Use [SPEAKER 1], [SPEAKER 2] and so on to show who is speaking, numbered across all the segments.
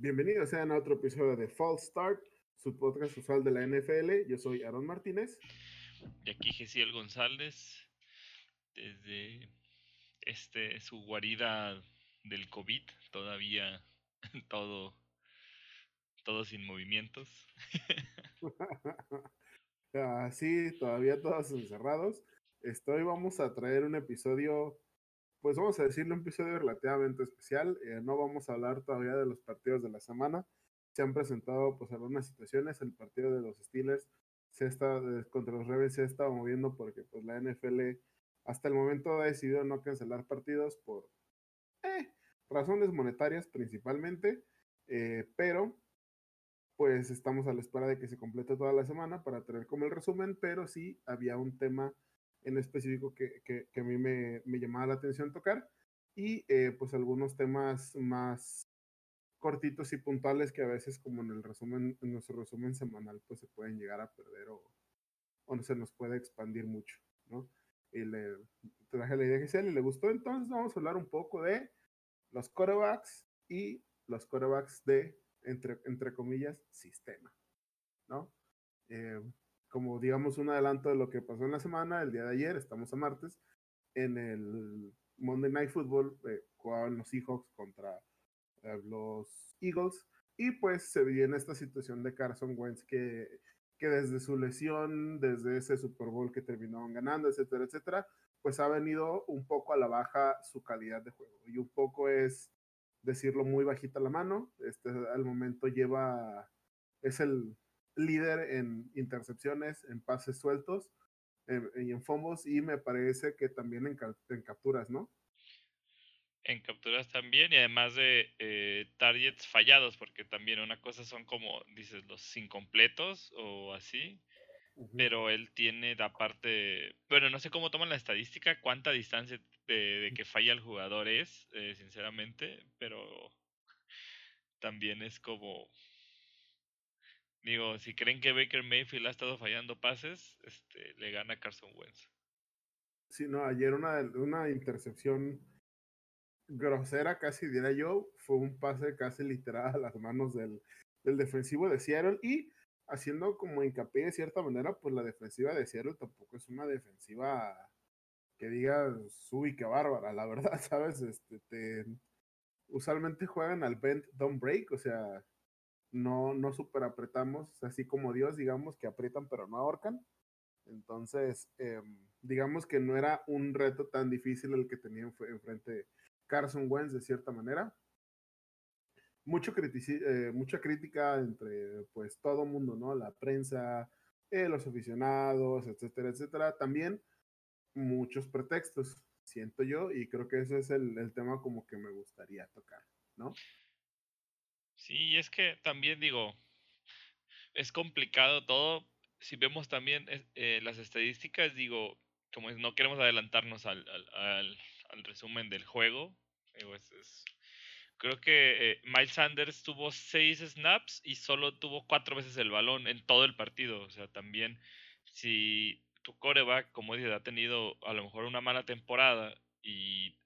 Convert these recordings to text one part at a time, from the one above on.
[SPEAKER 1] Bienvenidos sean a otro episodio de False Start, su podcast usual de la NFL. Yo soy Aaron Martínez.
[SPEAKER 2] Y aquí Gesiel González, desde este su guarida del COVID, todavía todo, todo sin movimientos.
[SPEAKER 1] ah, sí, todavía todos encerrados. Estoy, vamos a traer un episodio pues vamos a decirle un episodio relativamente especial. Eh, no vamos a hablar todavía de los partidos de la semana. Se han presentado pues algunas situaciones. El partido de los Steelers se está, contra los Ravens se ha estado moviendo porque pues la NFL hasta el momento ha decidido no cancelar partidos por eh, razones monetarias principalmente. Eh, pero pues estamos a la espera de que se complete toda la semana para tener como el resumen, pero sí había un tema en específico que, que, a mí me, me, llamaba la atención tocar y eh, pues algunos temas más cortitos y puntuales que a veces como en el resumen, en nuestro resumen semanal pues se pueden llegar a perder o, o no se nos puede expandir mucho, ¿no? Y le traje la idea que sea y le gustó, entonces vamos a hablar un poco de los quarterbacks y los quarterbacks de, entre, entre comillas, sistema, ¿no? Eh, como digamos un adelanto de lo que pasó en la semana, el día de ayer, estamos a martes, en el Monday Night Football eh, jugaban los Seahawks contra eh, los Eagles y pues se viene esta situación de Carson Wentz que, que desde su lesión, desde ese Super Bowl que terminaron ganando, etcétera, etcétera, pues ha venido un poco a la baja su calidad de juego. Y un poco es decirlo muy bajita la mano, este al momento lleva, es el líder en intercepciones, en pases sueltos y en fumbles y me parece que también en, en, capturas, ¿no?
[SPEAKER 2] En capturas también y además de eh, targets fallados, porque también una cosa son como, dices, los incompletos o así, pero él tiene la parte, bueno, no sé cómo toman la estadística, cuánta distancia de, que falla el jugador es, eh, sinceramente, pero también es como, Digo, si creen que Baker Mayfield ha estado fallando pases, este, le gana Carson Wentz.
[SPEAKER 1] Sí, no, ayer una, una intercepción grosera, casi diría yo, fue un pase casi literal a las manos del, del defensivo de Seattle y haciendo como hincapié de cierta manera, pues la defensiva de Seattle tampoco es una defensiva que diga uy, qué bárbara, la verdad, ¿sabes? Este, te, usualmente juegan al bend, don't break, o sea, no, no super apretamos, así como Dios, digamos, que aprietan pero no ahorcan. Entonces, eh, digamos que no era un reto tan difícil el que tenía enfrente Carson Wentz de cierta manera. Mucho eh, mucha crítica entre pues todo mundo, ¿no? La prensa, eh, los aficionados, etcétera, etcétera. También muchos pretextos, siento yo, y creo que ese es el, el tema como que me gustaría tocar, ¿no?
[SPEAKER 2] Sí, es que también digo, es complicado todo. Si vemos también eh, las estadísticas, digo, como no queremos adelantarnos al, al, al, resumen del juego, creo que eh, Miles Sanders tuvo seis snaps y solo tuvo cuatro veces el balón en todo el partido. O sea, también si tu coreback, como dices, ha tenido a lo mejor una mala temporada y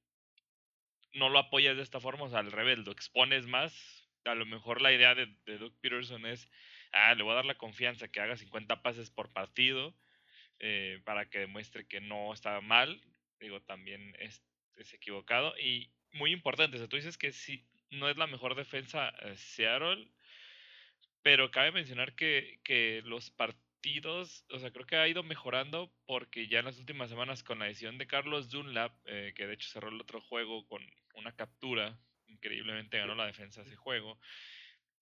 [SPEAKER 2] no lo apoyas de esta forma, o sea, al revés, lo expones más, a lo mejor la idea de, de Doug Peterson es, ah, le voy a dar la confianza que haga 50 pases por partido eh, para que demuestre que no está mal. Digo, también es, es equivocado. Y muy importante, o sea, tú dices que sí, no es la mejor defensa eh, Seattle, pero cabe mencionar que, que los partidos, o sea, creo que ha ido mejorando porque ya en las últimas semanas con la edición de Carlos Dunlap, eh, que de hecho cerró el otro juego con una captura increíblemente ganó la defensa ese juego.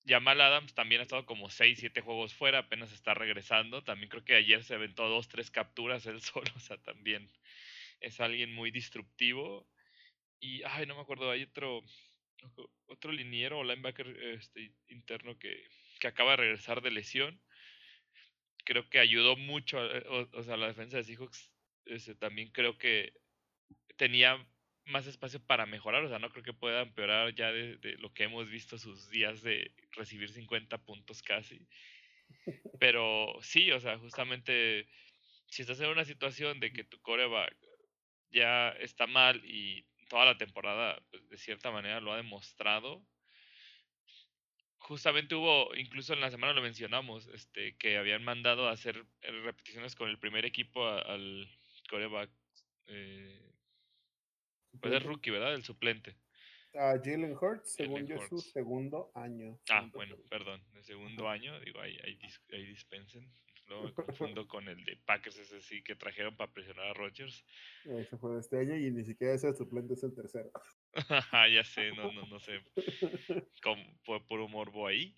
[SPEAKER 2] Jamal Adams también ha estado como 6, 7 juegos fuera, apenas está regresando. También creo que ayer se aventó dos, tres capturas él solo, o sea, también es alguien muy disruptivo. Y, ay, no me acuerdo, hay otro, otro liniero o linebacker este, interno que, que acaba de regresar de lesión. Creo que ayudó mucho, o, sea, la defensa de Seahawks este, también creo que tenía más espacio para mejorar, o sea, no creo que pueda empeorar ya de, lo que hemos visto sus días de recibir 50 puntos casi. Pero sí, o sea, justamente si estás en una situación de que tu coreback ya está mal y toda la temporada, pues, de cierta manera lo ha demostrado, justamente hubo, incluso en la semana lo mencionamos, este, que habían mandado a hacer eh, repeticiones con el primer equipo al coreback. Eh, pues el rookie, ¿verdad? El suplente.
[SPEAKER 1] A Jalen Hurts, según yo, es su segundo año.
[SPEAKER 2] Ah, bueno, perdón, el segundo año, digo, ahí, ahí, dispensen. Luego me confundo con el de Packers, ese sí que trajeron para presionar a Rodgers.
[SPEAKER 1] Ese fue de este año y ni siquiera ese suplente es el tercero.
[SPEAKER 2] ya sé, no, no, no sé. Como, fue puro morbo ahí.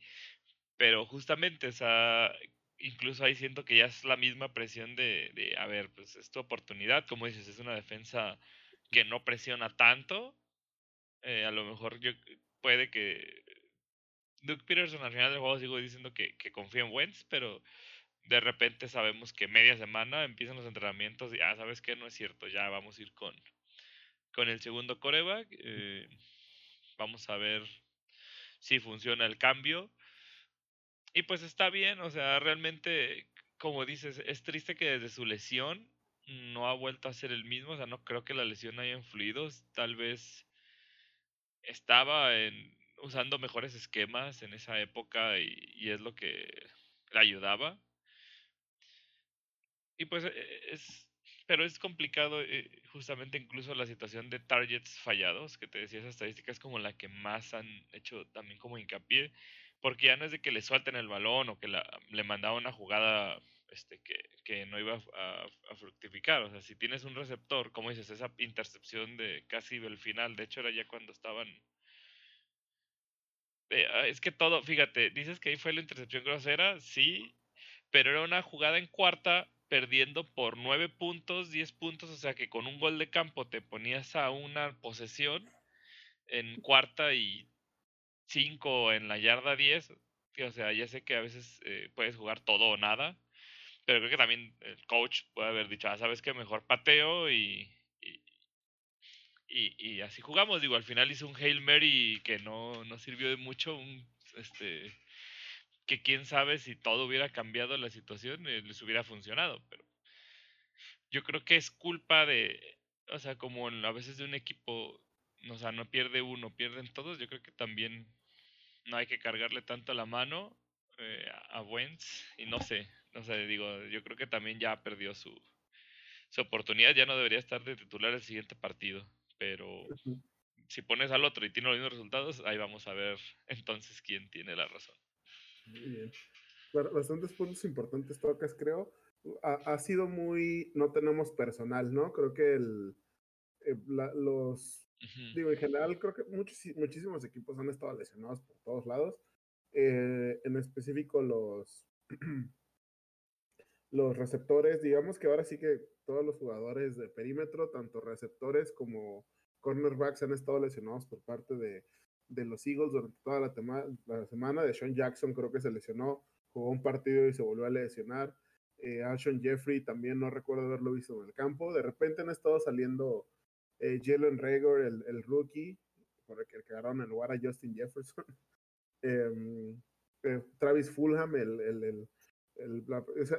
[SPEAKER 2] Pero justamente, o sea, incluso ahí siento que ya es la misma presión de, de, a ver, pues es tu oportunidad, como dices, es una defensa que no presiona tanto. Eh, a lo mejor yo puede que Duke Peterson al final del juego sigo diciendo que, que confía en Wentz, pero de repente sabemos que media semana empiezan los entrenamientos y, ah, ¿sabes qué? No es cierto, ya vamos a ir con, con el segundo coreback. Eh, vamos a ver si funciona el cambio. Y pues está bien, o sea, realmente, como dices, es triste que desde su lesión no ha vuelto a ser el mismo, o sea, no creo que la lesión haya influido, tal vez estaba en, usando mejores esquemas en esa época y, es lo que le ayudaba. Y pues e, es, pero es complicado eh, justamente incluso la situación de targets fallados, que te decía esa estadística es como la que más han hecho también como hincapié, porque ya no es de que le suelten el balón o que le mandaba una jugada este, que, que no iba a, a, fructificar. O sea, si tienes un receptor, como dices, esa intercepción de casi el final, de hecho era ya cuando estaban... Eh, ah, es que todo, fíjate, dices que ahí fue la intercepción grosera, sí, pero era una jugada en cuarta perdiendo por 9 puntos, 10 puntos, o sea que con un gol de campo te ponías a una posesión en cuarta y 5 en la yarda 10. O sea, ya sé que a veces eh, puedes jugar todo o nada, pero creo que también el coach puede haber dicho, ah, sabes que mejor pateo y, y, y, así jugamos. Digo, al final hizo un Hail Mary que no, no sirvió de mucho, un, este, que quién sabe si todo hubiera cambiado la situación, eh, les hubiera funcionado, pero yo creo que es culpa de, o sea, como a veces de un equipo, o sea, no pierde uno, pierden todos, yo creo que también no hay que cargarle tanto la mano eh, a Wentz y no sé, no sé, digo, yo creo que también ya perdió su, su oportunidad, ya no debería estar de titular el siguiente partido, pero si pones al otro y tiene los mismos resultados, ahí vamos a ver entonces quién tiene la razón.
[SPEAKER 1] Muy bien. Bastantes puntos importantes tocas, creo. Ha, sido muy, no tenemos personal, ¿no? Creo que el, eh, los, digo, en general, creo que muchos, muchísimos equipos han estado lesionados por todos lados. Eh, en específico los, los receptores, digamos que ahora sí que todos los jugadores de perímetro, tanto receptores como cornerbacks han estado lesionados por parte de, de los Eagles durante toda la, semana. De Sean Jackson creo que se lesionó, jugó un partido y se volvió a lesionar. Eh, Alshon Jeffrey también no recuerdo haberlo visto en el campo. De repente han estado saliendo eh, Jalen Rager, el, el, rookie, por el que quedaron en lugar a Justin Jefferson. Em, eh, Travis Fulham, el, el, el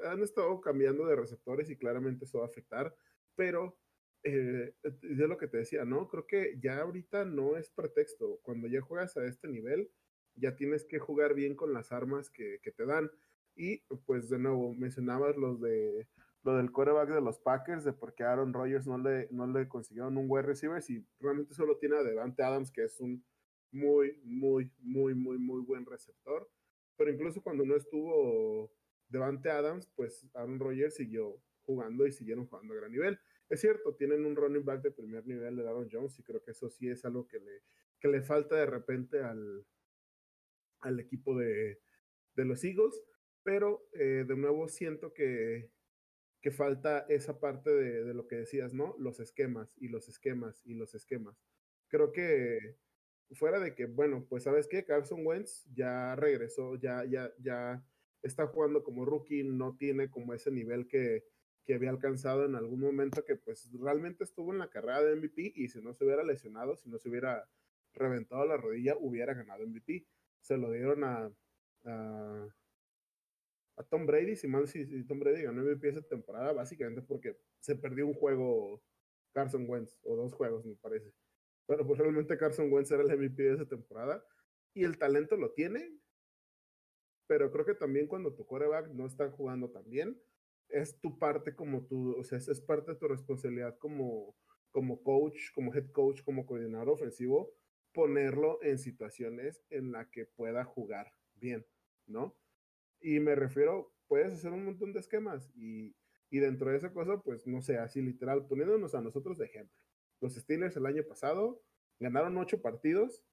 [SPEAKER 1] han estado cambiando de receptores y claramente eso va a afectar, pero eh, es lo que te decía, ¿no? Creo que ya ahorita no es pretexto. Cuando ya juegas a este nivel, ya tienes que jugar bien con las armas que, que te dan. Y pues de nuevo, mencionabas los de lo del quarterback de los Packers, de por qué Aaron Rodgers no le, no le consiguieron un wide receiver, si realmente solo tiene a Devante Adams, que es un muy, muy, muy, muy, muy buen receptor. Pero incluso cuando no estuvo Devante Adams, pues Aaron Rodgers siguió jugando y siguieron jugando a gran nivel. Es cierto, tienen un running back de primer nivel de Aaron Jones y creo que eso sí es algo que le, que le falta de repente al, al equipo de, de los Eagles, pero eh, de nuevo siento que, que falta esa parte de, de, lo que decías, ¿no? Los esquemas y los esquemas y los esquemas. Creo que fuera de que, bueno, pues sabes qué, Carson Wentz ya regresó, ya, ya, ya está jugando como rookie, no tiene como ese nivel que, que había alcanzado en algún momento que pues realmente estuvo en la carrera de MVP y si no se hubiera lesionado, si no se hubiera reventado la rodilla, hubiera ganado MVP. Se lo dieron a, a, Tom Brady, si mal si, Tom Brady ganó MVP esa temporada, básicamente porque se perdió un juego Carson Wentz, o dos juegos me parece. Pero pues realmente Carson Wentz era el MVP de esa temporada y el talento lo tiene, pero creo que también cuando tu coreback no está jugando tan bien, es tu parte como tu, o sea, es, parte de tu responsabilidad como, como coach, como head coach, como coordinador ofensivo, ponerlo en situaciones en la que pueda jugar bien, ¿no? Y me refiero, puedes hacer un montón de esquemas y, y dentro de esa cosa, pues no sé, así literal, poniéndonos a nosotros de ejemplo. Los Steelers el año pasado ganaron ocho partidos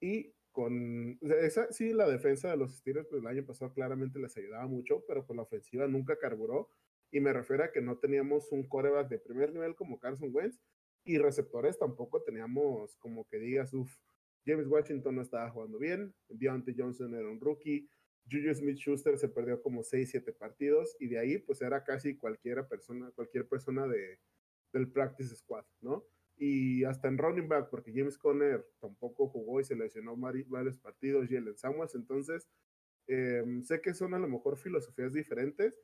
[SPEAKER 1] y con esa sí la defensa de los Steelers pues el año pasado claramente les ayudaba mucho, pero con la ofensiva nunca carburó y me refiero a que no teníamos un coreback de primer nivel como Carson Wentz y receptores tampoco teníamos como que digas, uff, James Washington no estaba jugando bien, Deontay Johnson era un rookie, Juju Smith-Schuster se perdió como 6, 7 partidos y de ahí pues era casi cualquiera persona, cualquier persona de, del practice squad, ¿no? Y hasta en running back, porque James Conner tampoco jugó y se lesionó varios partidos, Jalen Samuels, entonces em, sé que son a lo mejor filosofías diferentes,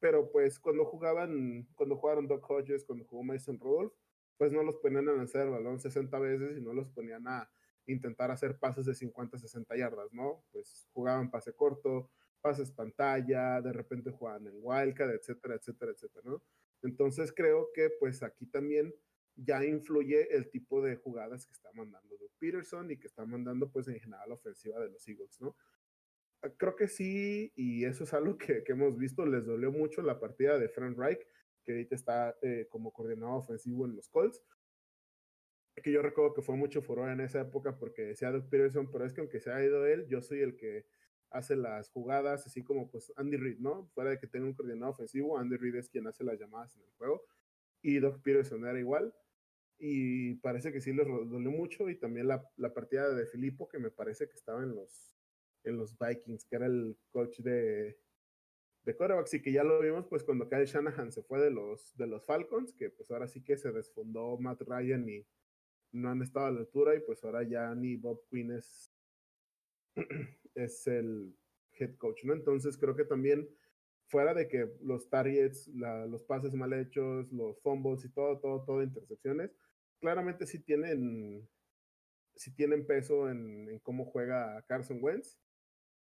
[SPEAKER 1] pero pues cuando jugaban, cuando jugaron Doc Hodges, cuando jugó Mason Rudolph, pues no los ponían a lanzar el balón 60 veces y no los ponían a intentar hacer pases de 50, 60 yardas, ¿no? Pues jugaban pase corto, pases pantalla, de repente jugaban en wildcard, etcétera, etcétera, etcétera, ¿no? Entonces creo que pues aquí también ya influye el tipo de jugadas que está mandando Doug Peterson y que está mandando pues en general la ofensiva de los Eagles, ¿no? Ah, creo que sí, y eso es algo que, que hemos visto, les dolió mucho la partida de Frank Reich, que ahorita está eh, como coordinador ofensivo en los Colts, que yo recuerdo que fue mucho furor en esa época porque decía Doug Peterson, pero es que aunque se ha ido él, yo soy el que hace las jugadas, así como pues Andy Reid, ¿no? Fuera de que tenga un coordinador ofensivo, Andy Reid es quien hace las llamadas en el juego y Doug Peterson era igual. Y parece que sí les dolió mucho. Y también la, la partida de Filippo, que me parece que estaba en los, en los Vikings, que era el coach de, de quarterbacks. Y que ya lo vimos, pues cuando Kyle Shanahan se fue de los, de los Falcons, que pues ahora sí que se desfondó Matt Ryan y no han estado a la altura. Y pues ahora ya ni Bob Quinn es, es el head coach, ¿no? Entonces creo que también fuera de que los targets, los pases mal hechos, los fumbles y todo, todo, todo, intercepciones, claramente sí tienen, sí tienen peso en, cómo juega Carson Wentz.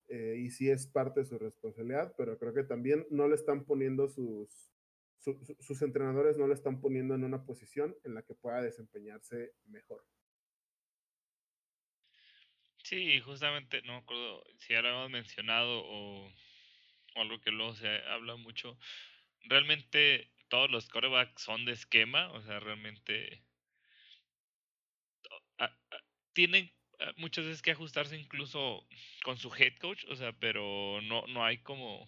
[SPEAKER 1] Eh, y sí es parte de su responsabilidad, pero creo que también no le están poniendo sus, sus entrenadores no le están poniendo en una posición en la que pueda desempeñarse mejor.
[SPEAKER 2] Sí, justamente, no me acuerdo si ya lo hemos mencionado o o algo que luego se habla mucho, realmente todos los corebacks son de esquema, o sea, realmente tienen muchas veces que ajustarse incluso con su head coach, o sea, pero no, no hay como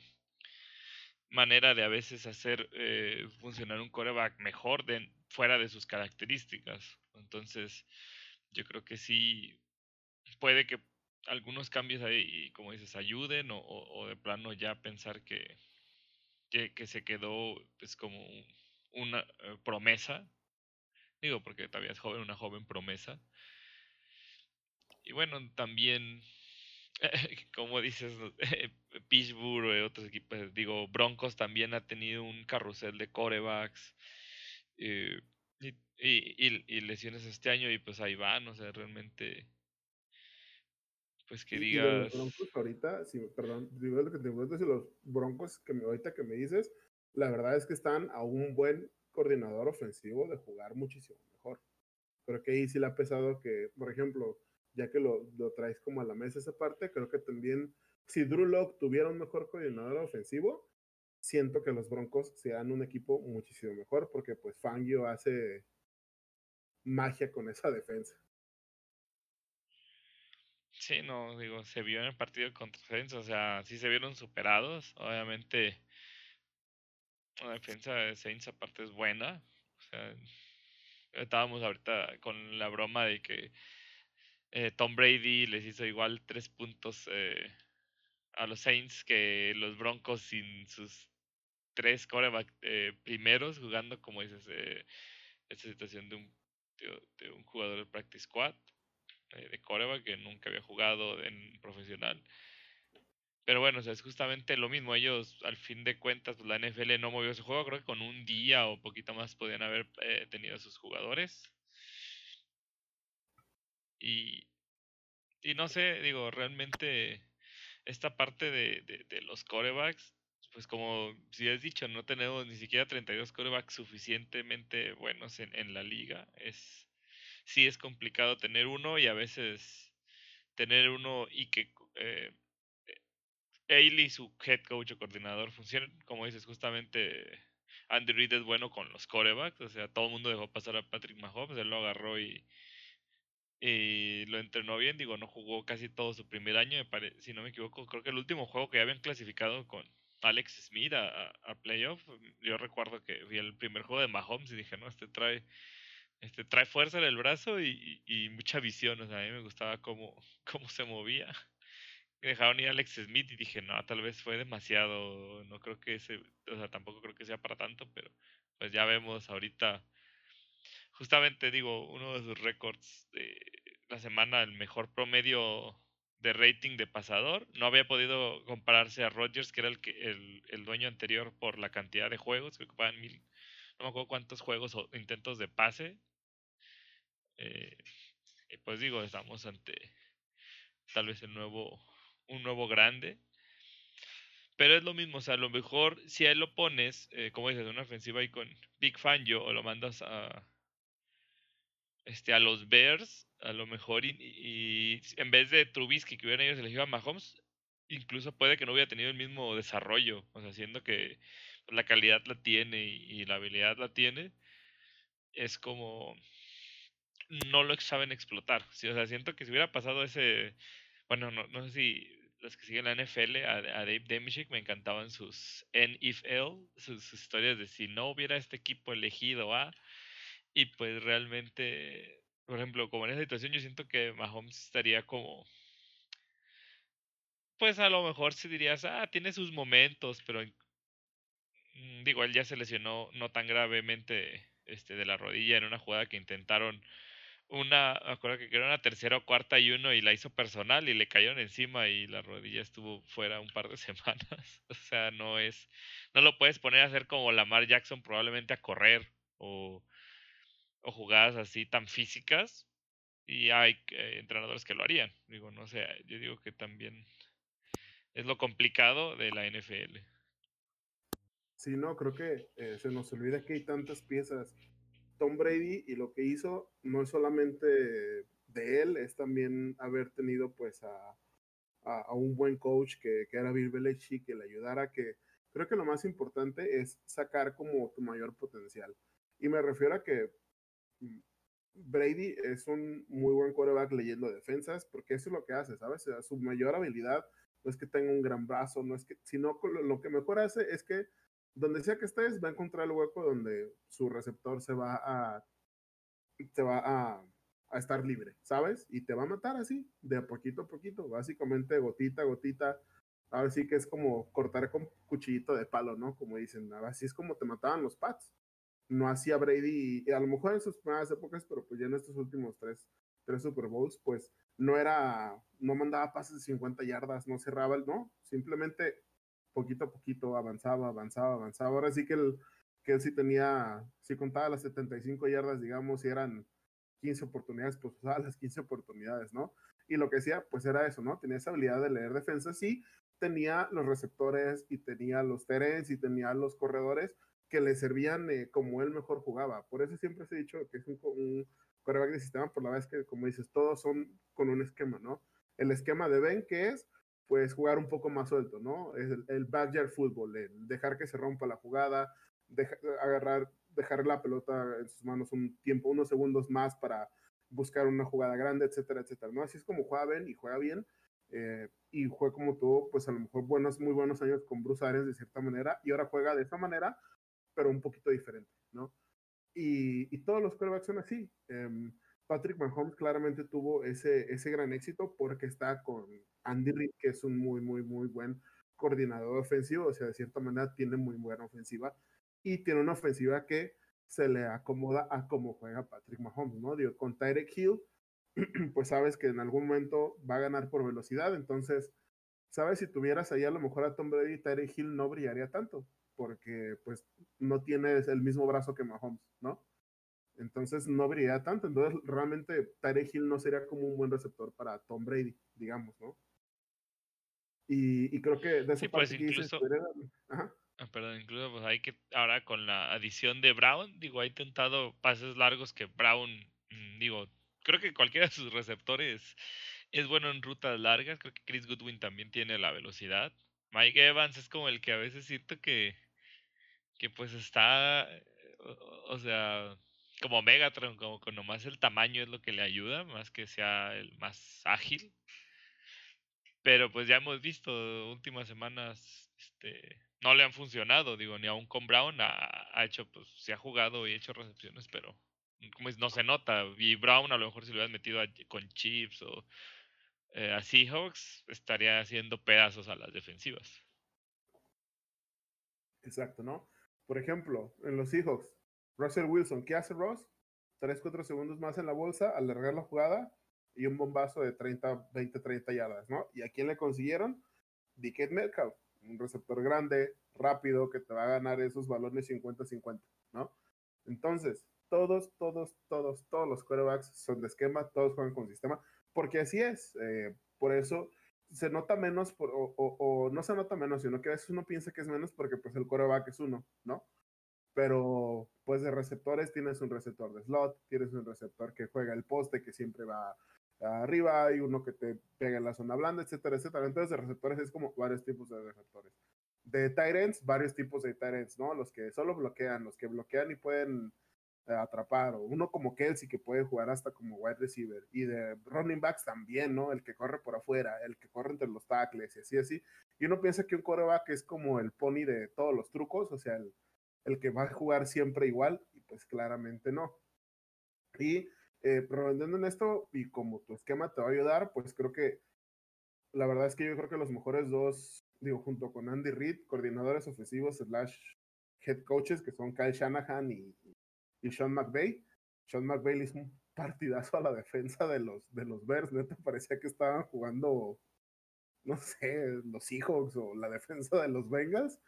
[SPEAKER 2] manera de a veces hacer eh, funcionar un coreback mejor de, fuera de sus características. Entonces, yo creo que sí puede que algunos cambios ahí, como dices, ayuden o, o, de plano ya pensar que, que, se quedó pues como una eh, promesa. Digo, porque todavía es joven, una joven promesa. Y bueno, también, como dices, Pittsburgh y otros equipos, digo, Broncos también ha tenido un carrusel de corebacks eh, y, y, y, lesiones este año y pues ahí van, o sea, realmente pues que digas.
[SPEAKER 1] los broncos ahorita, sí, perdón, digo lo que te si los broncos que me, ahorita que me dices, la verdad es que están a un buen coordinador ofensivo de jugar muchísimo mejor. Creo que ahí sí le ha pesado que, por ejemplo, ya que lo, lo traes como a la mesa esa parte, creo que también si Drew Locke tuviera un mejor coordinador ofensivo, siento que los Broncos sean un equipo muchísimo mejor porque pues Fangio hace magia con esa defensa.
[SPEAKER 2] Sí, no, digo, se vio en el partido contra Saints, o sea, sí se vieron superados. Obviamente, la defensa de Saints aparte es buena. O sea, estábamos ahorita con la broma de que eh, Tom Brady les hizo igual tres puntos eh, a los Saints que los Broncos sin sus tres coreback eh, primeros, jugando como dices, esta situación de un, de un jugador de practice squad. Eh, de coreback que nunca había jugado en profesional. Pero bueno, es justamente lo mismo. Ellos, al fin de cuentas, pues, la NFL no movió ese juego. Creo que con un día o poquito más podían haber eh, tenido a sus jugadores. Y, no sé, digo, realmente esta parte de, de, los corebacks, pues como si has dicho, no tenemos ni siquiera 32 corebacks suficientemente buenos en, en la liga. Es, sí es complicado tener uno y a veces tener uno y que eh, Ailey, su head coach o coordinador, funcionen, como dices, justamente Andy Reid es bueno con los corebacks, o sea, todo el mundo dejó pasar a Patrick Mahomes, él lo agarró y, lo entrenó bien, digo, no jugó casi todo su primer año, si no me equivoco, creo que el último juego que habían clasificado con Alex Smith a, a, playoff, yo recuerdo que vi el primer juego de Mahomes y dije, no, este trae, este trae fuerza en el brazo y, y, mucha visión, o sea, a mí me gustaba cómo, cómo se movía. Dejaron ir a Alex Smith y dije, no, tal vez fue demasiado, no creo que ese, o sea, tampoco creo que sea para tanto, pero pues ya vemos ahorita, justamente digo, uno de sus récords de la semana, el mejor promedio de rating de pasador, no había podido compararse a Rodgers, que era el, que, el, el dueño anterior por la cantidad de juegos, que ocupaban mil, no me acuerdo cuántos juegos o intentos de pase. Eh, y pues digo, estamos ante tal vez el nuevo un nuevo grande. Pero es lo mismo, o sea, a lo mejor si a él lo pones, eh, como dices, una ofensiva ahí con Big Fangio o lo mandas a este a los Bears, a lo mejor y, en vez de Trubisky que hubieran ellos elegido a Mahomes, incluso puede que no hubiera tenido el mismo desarrollo, o sea, siendo que la calidad la tiene y, la habilidad la tiene, es como no lo saben explotar. o sea, siento que si hubiera pasado ese bueno, no, no sé si los que siguen la NFL, a, Dave Demchick me encantaban sus NFL, sus, historias de si no hubiera este equipo elegido a, y pues realmente, por ejemplo, como en esa situación, yo siento que Mahomes estaría como, pues a lo mejor si dirías, ah, tiene sus momentos, pero mm, digo, él ya se lesionó no tan gravemente este, de la rodilla en una jugada que intentaron una, acuerdo que era una tercera o cuarta y uno y la hizo personal y le cayeron encima y la rodilla estuvo fuera un par de semanas. o sea, no es, no lo puedes poner a hacer como Lamar Jackson probablemente a correr o, o jugadas así tan físicas y hay eh, entrenadores que lo harían. Digo, no sé, yo digo que también es lo complicado de la NFL.
[SPEAKER 1] Sí, no, creo que eh, se nos olvida que hay tantas piezas Tom Brady y lo que hizo no es solamente de él, es también haber tenido pues a, a, un buen coach que, era Bill Belichick que le ayudara que creo que lo más importante es sacar como tu mayor potencial. Y me refiero a que Brady es un muy buen quarterback leyendo defensas, porque eso es lo que hace, ¿sabes? su mayor habilidad no es que tenga un gran brazo, no es que, sino lo que mejor hace es que donde sea que estés, va a encontrar el hueco donde su receptor se va a, te va a, a, estar libre, ¿sabes? Y te va a matar así, de poquito a poquito, básicamente gotita a gotita. Ahora sí que es como cortar con cuchillito de palo, ¿no? Como dicen, así es como te mataban los Pats. No hacía Brady, y a lo mejor en sus primeras épocas, pero pues ya en estos últimos tres, tres Super Bowls, pues no era, no mandaba pases de 50 yardas, no cerraba el, no, simplemente poquito a poquito avanzaba, avanzaba, avanzaba. Ahora sí que él, que él sí tenía, si contaba las 75 yardas, digamos, y eran 15 oportunidades, pues usaba las 15 oportunidades, ¿no? Y lo que decía, pues era eso, ¿no? Tenía esa habilidad de leer defensas y tenía los receptores y tenía los terens y tenía los corredores que le servían eh, como él mejor jugaba. Por eso siempre se ha dicho que es un, un quarterback de sistema, por la vez que, como dices, todos son con un esquema, ¿no? El esquema de Ben, que es pues jugar un poco más suelto, ¿no? Es el, el backyard fútbol, dejar que se rompa la jugada, agarrar, dejar la pelota en sus manos un tiempo, unos segundos más para buscar una jugada grande, etcétera, etcétera, ¿no? Así es como juega Ben y juega bien. Eh, y juega como tuvo, pues a lo mejor buenos, muy buenos años con Bruce Arians de cierta manera, y ahora juega de esa manera, pero un poquito diferente, ¿no? Y, y todos los quarterbacks son así. Eh, Patrick Mahomes claramente tuvo ese, ese gran éxito porque está con Andy Reid, que es un muy, muy, muy buen coordinador ofensivo, o sea, de cierta manera tiene muy buena ofensiva y tiene una ofensiva que se le acomoda a cómo juega Patrick Mahomes, ¿no? Digo, con Tyreek Hill, pues sabes que en algún momento va a ganar por velocidad, entonces, sabes, si tuvieras ahí a lo mejor a Tom Brady, Tyreek Hill no brillaría tanto, porque pues no tienes el mismo brazo que Mahomes, ¿no? Entonces no brilla tanto. Entonces realmente Tyreek Hill no sería como un buen receptor para Tom Brady, digamos, ¿no? Y, creo que de esa
[SPEAKER 2] sí, pues incluso, Ajá. Ah, perdón, incluso pues hay que, ahora con la adición de Brown, digo, ha intentado pases largos que Brown, mm, digo, creo que cualquiera de sus receptores es bueno en rutas largas, creo que Chris Goodwin también tiene la velocidad. Mike Evans es como el que a veces siento que, que pues está, o, sea, como Megatron, como que nomás el tamaño es lo que le ayuda, más que sea el más ágil. Pero pues ya hemos visto últimas semanas, este, no le han funcionado, digo, ni aún con Brown ha, hecho, pues, se ha jugado y hecho recepciones, pero como no se nota. Y Brown a lo mejor si lo hubieran metido con Chips o eh, a Seahawks, estaría haciendo pedazos a las defensivas.
[SPEAKER 1] Exacto, ¿no? Por ejemplo, en los Seahawks, Russell Wilson, ¿qué hace Ross? 3-4 segundos más en la bolsa, alargar la jugada y un bombazo de 30, 20, 30 yardas, ¿no? ¿Y a quién le consiguieron? Dickett Metcalf, un receptor grande, rápido, que te va a ganar esos balones 50-50, ¿no? Entonces, todos, todos, todos, todos los quarterbacks son de esquema, todos juegan con sistema porque así es. Eh, por eso se nota menos, o, no se nota menos, sino que a veces uno piensa que es menos porque pues el coreback es uno, ¿no? Pero pues de receptores tienes un receptor de slot, tienes un receptor que juega el poste, que siempre va arriba, hay uno que te pega en la zona blanda, etcétera, etcétera. Entonces de receptores es como varios tipos de receptores. De tight varios tipos de tight ¿no? Los que solo bloquean, los que bloquean y pueden atrapar, o uno como Kelsey que puede jugar hasta como wide receiver, y de running backs también, ¿no? El que corre por afuera, el que corre entre los tackles y así, así. Y uno piensa que un coreback es como el pony de todos los trucos, o sea, el, el que va a jugar siempre igual, y pues claramente no. Y eh, en esto, y como tu esquema te va a ayudar, pues creo que la verdad es que yo creo que los mejores dos, digo, junto con Andy Reid, coordinadores ofensivos slash head coaches, que son Kyle Shanahan y, y Sean McVay. Sean McVay hizo un partidazo a la defensa de los, de los Bears. Neta, parecía que estaban jugando, no sé, los Seahawks o la defensa de los Bengals.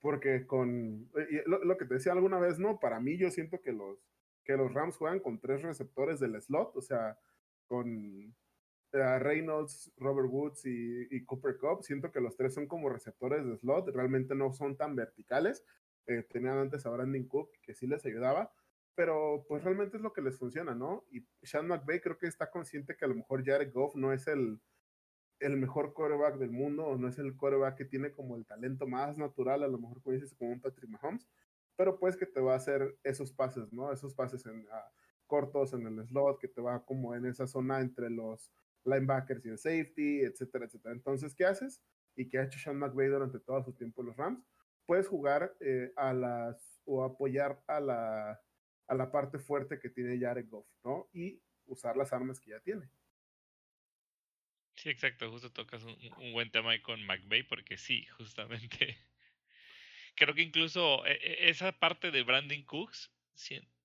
[SPEAKER 1] Porque con lo, que te decía alguna vez, no, para mí yo siento que los, que los Rams juegan con tres receptores del slot, o sea, con eh, Reynolds, Robert Woods y, y, Cooper Cup. Siento que los tres son como receptores de slot, realmente no son tan verticales. Eh, tenían antes a Brandon Cook, que sí les ayudaba, pero pues realmente es lo que les funciona, ¿no? Y Sean McVay creo que está consciente que a lo mejor Jared Goff no es el, el mejor quarterback del mundo, o no es el quarterback que tiene como el talento más natural, a lo mejor como dices, como un Patrick Mahomes, pero pues que te va a hacer esos pases, ¿no? Esos pases en, ah, cortos en el slot, que te va como en esa zona entre los linebackers y el safety, etcétera, etcétera. Entonces, ¿qué haces? Y qué ha hecho Sean McVay durante todo su tiempo en los Rams, puedes jugar eh, a las o apoyar a la a la parte fuerte que tiene Jared Goff, ¿no? Y usar las armas que ya tiene.
[SPEAKER 2] Sí, exacto, justo tocas un, buen tema ahí con McVeigh, porque sí, justamente. Creo que incluso e, e, esa parte de Brandon Cooks,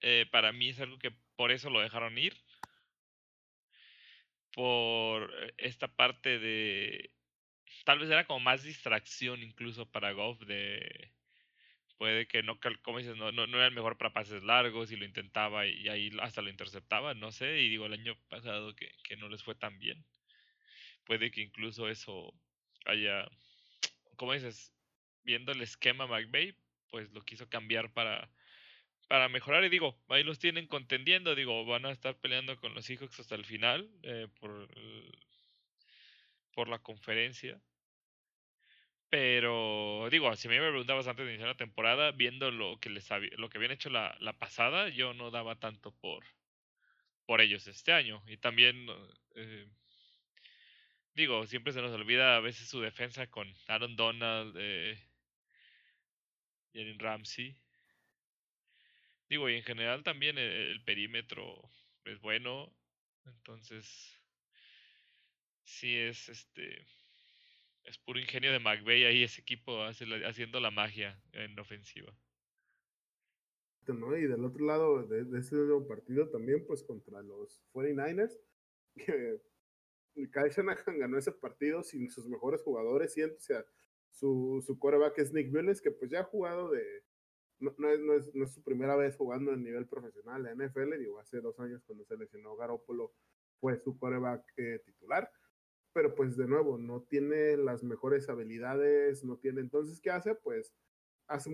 [SPEAKER 2] eh, para mí es algo que por eso lo dejaron ir. Por esta parte de. Tal vez era como más distracción incluso para Goff de puede que no, como dices, no, no, era el mejor para pases largos y lo intentaba y ahí hasta lo interceptaba, no sé, y digo el año pasado que, que no les fue tan bien. Puede que incluso eso haya, como dices, viendo el esquema McVay, pues lo quiso cambiar para, para mejorar. Y digo, ahí los tienen contendiendo, digo, van a estar peleando con los Seahawks hasta el final eh, por, por la conferencia. Pero digo, si me preguntabas antes de iniciar la temporada, viendo lo que les lo que habían hecho la, la pasada, yo no daba tanto por, por ellos este año. Y también, eh, digo, siempre se nos olvida a veces su defensa con Aaron Donald, eh, Jalen Ramsey. Digo, y en general también el, el perímetro es bueno. Entonces, sí es este es puro ingenio de McVeigh ahí ese equipo haciendo la magia en ofensiva.
[SPEAKER 1] Y del otro lado de, ese nuevo partido también, pues contra los 49ers, que Kyle Shanahan ganó ese partido sin sus mejores jugadores, y o su, su coreback es Nick Mullins, que pues ya ha jugado de, no, es, no, es, no, es, su primera vez jugando en nivel profesional en NFL, digo, hace dos años cuando se lesionó Garoppolo fue su coreback eh, titular, pero pues de nuevo, no tiene las mejores habilidades, no tiene, entonces, ¿qué hace? Pues hace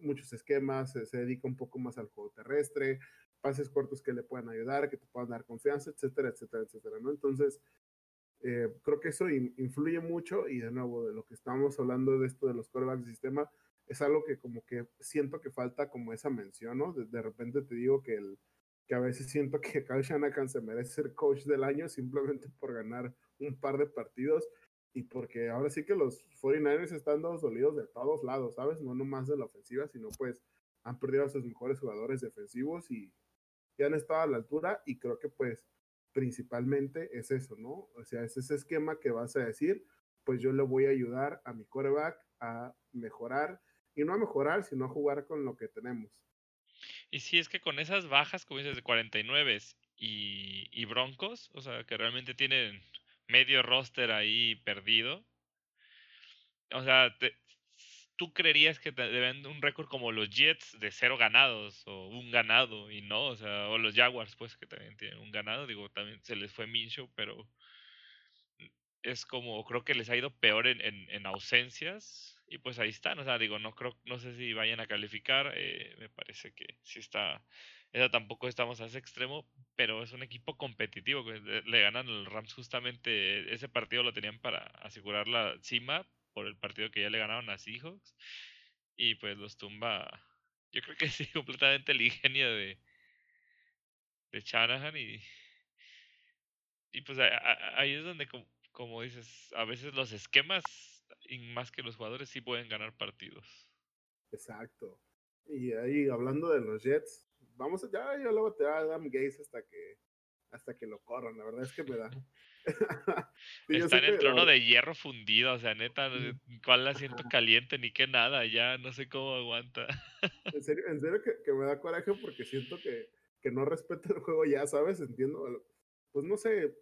[SPEAKER 1] muchos esquemas, se, dedica un poco más al juego terrestre, pases cortos que le puedan ayudar, que te puedan dar confianza, etcétera, etcétera, etcétera, ¿no? Entonces, eh, creo que eso influye mucho y de nuevo, de lo que estamos hablando de esto de los corebacks de sistema, es algo que como que siento que falta como esa mención, ¿no? De, de repente te digo que el, que a veces siento que Kyle Shanahan se merece ser coach del año simplemente por ganar un par de partidos y porque ahora sí que los 49ers están todos dolidos de todos lados, ¿sabes? No nomás de la ofensiva, sino pues han perdido a sus mejores jugadores defensivos y ya han estado a la altura y creo que pues principalmente es eso, ¿no? O sea, es ese esquema que vas a decir, pues yo le voy a ayudar a mi quarterback a mejorar y no a mejorar, sino a jugar con lo que tenemos.
[SPEAKER 2] Y si es que con esas bajas, como dices, de 49 y, y Broncos, o sea, que realmente tienen medio roster ahí perdido. O sea, tú creerías que deben un récord como los Jets de cero ganados o un ganado y no, o sea, o los Jaguars pues que también tienen un ganado, digo, también se les fue Minshew, pero es como, creo que les ha ido peor en, en, ausencias y pues ahí están, o sea, digo, no creo, no sé si vayan a calificar, eh, me parece que sí está, esa tampoco estamos a ese extremo, pero es un equipo competitivo, le ganan el Rams justamente, ese partido lo tenían para asegurar la cima por el partido que ya le ganaron a Seahawks y pues los tumba, yo creo que sí, completamente el ingenio de, de Shanahan y, y pues ahí es donde como dices, a veces los esquemas, y más que los jugadores, sí pueden ganar partidos.
[SPEAKER 1] Exacto. Y ahí, hablando de los Jets, vamos allá, yo luego te a Adam Gaze hasta que, hasta que lo corran, la verdad es que me da.
[SPEAKER 2] Está en el trono de hierro fundido, o sea, neta, cuál asiento caliente ni qué nada, ya no sé cómo aguanta.
[SPEAKER 1] en serio, en serio que, que, me da coraje porque siento que, que no respeta el juego ya, ¿sabes? Entiendo, pues no sé,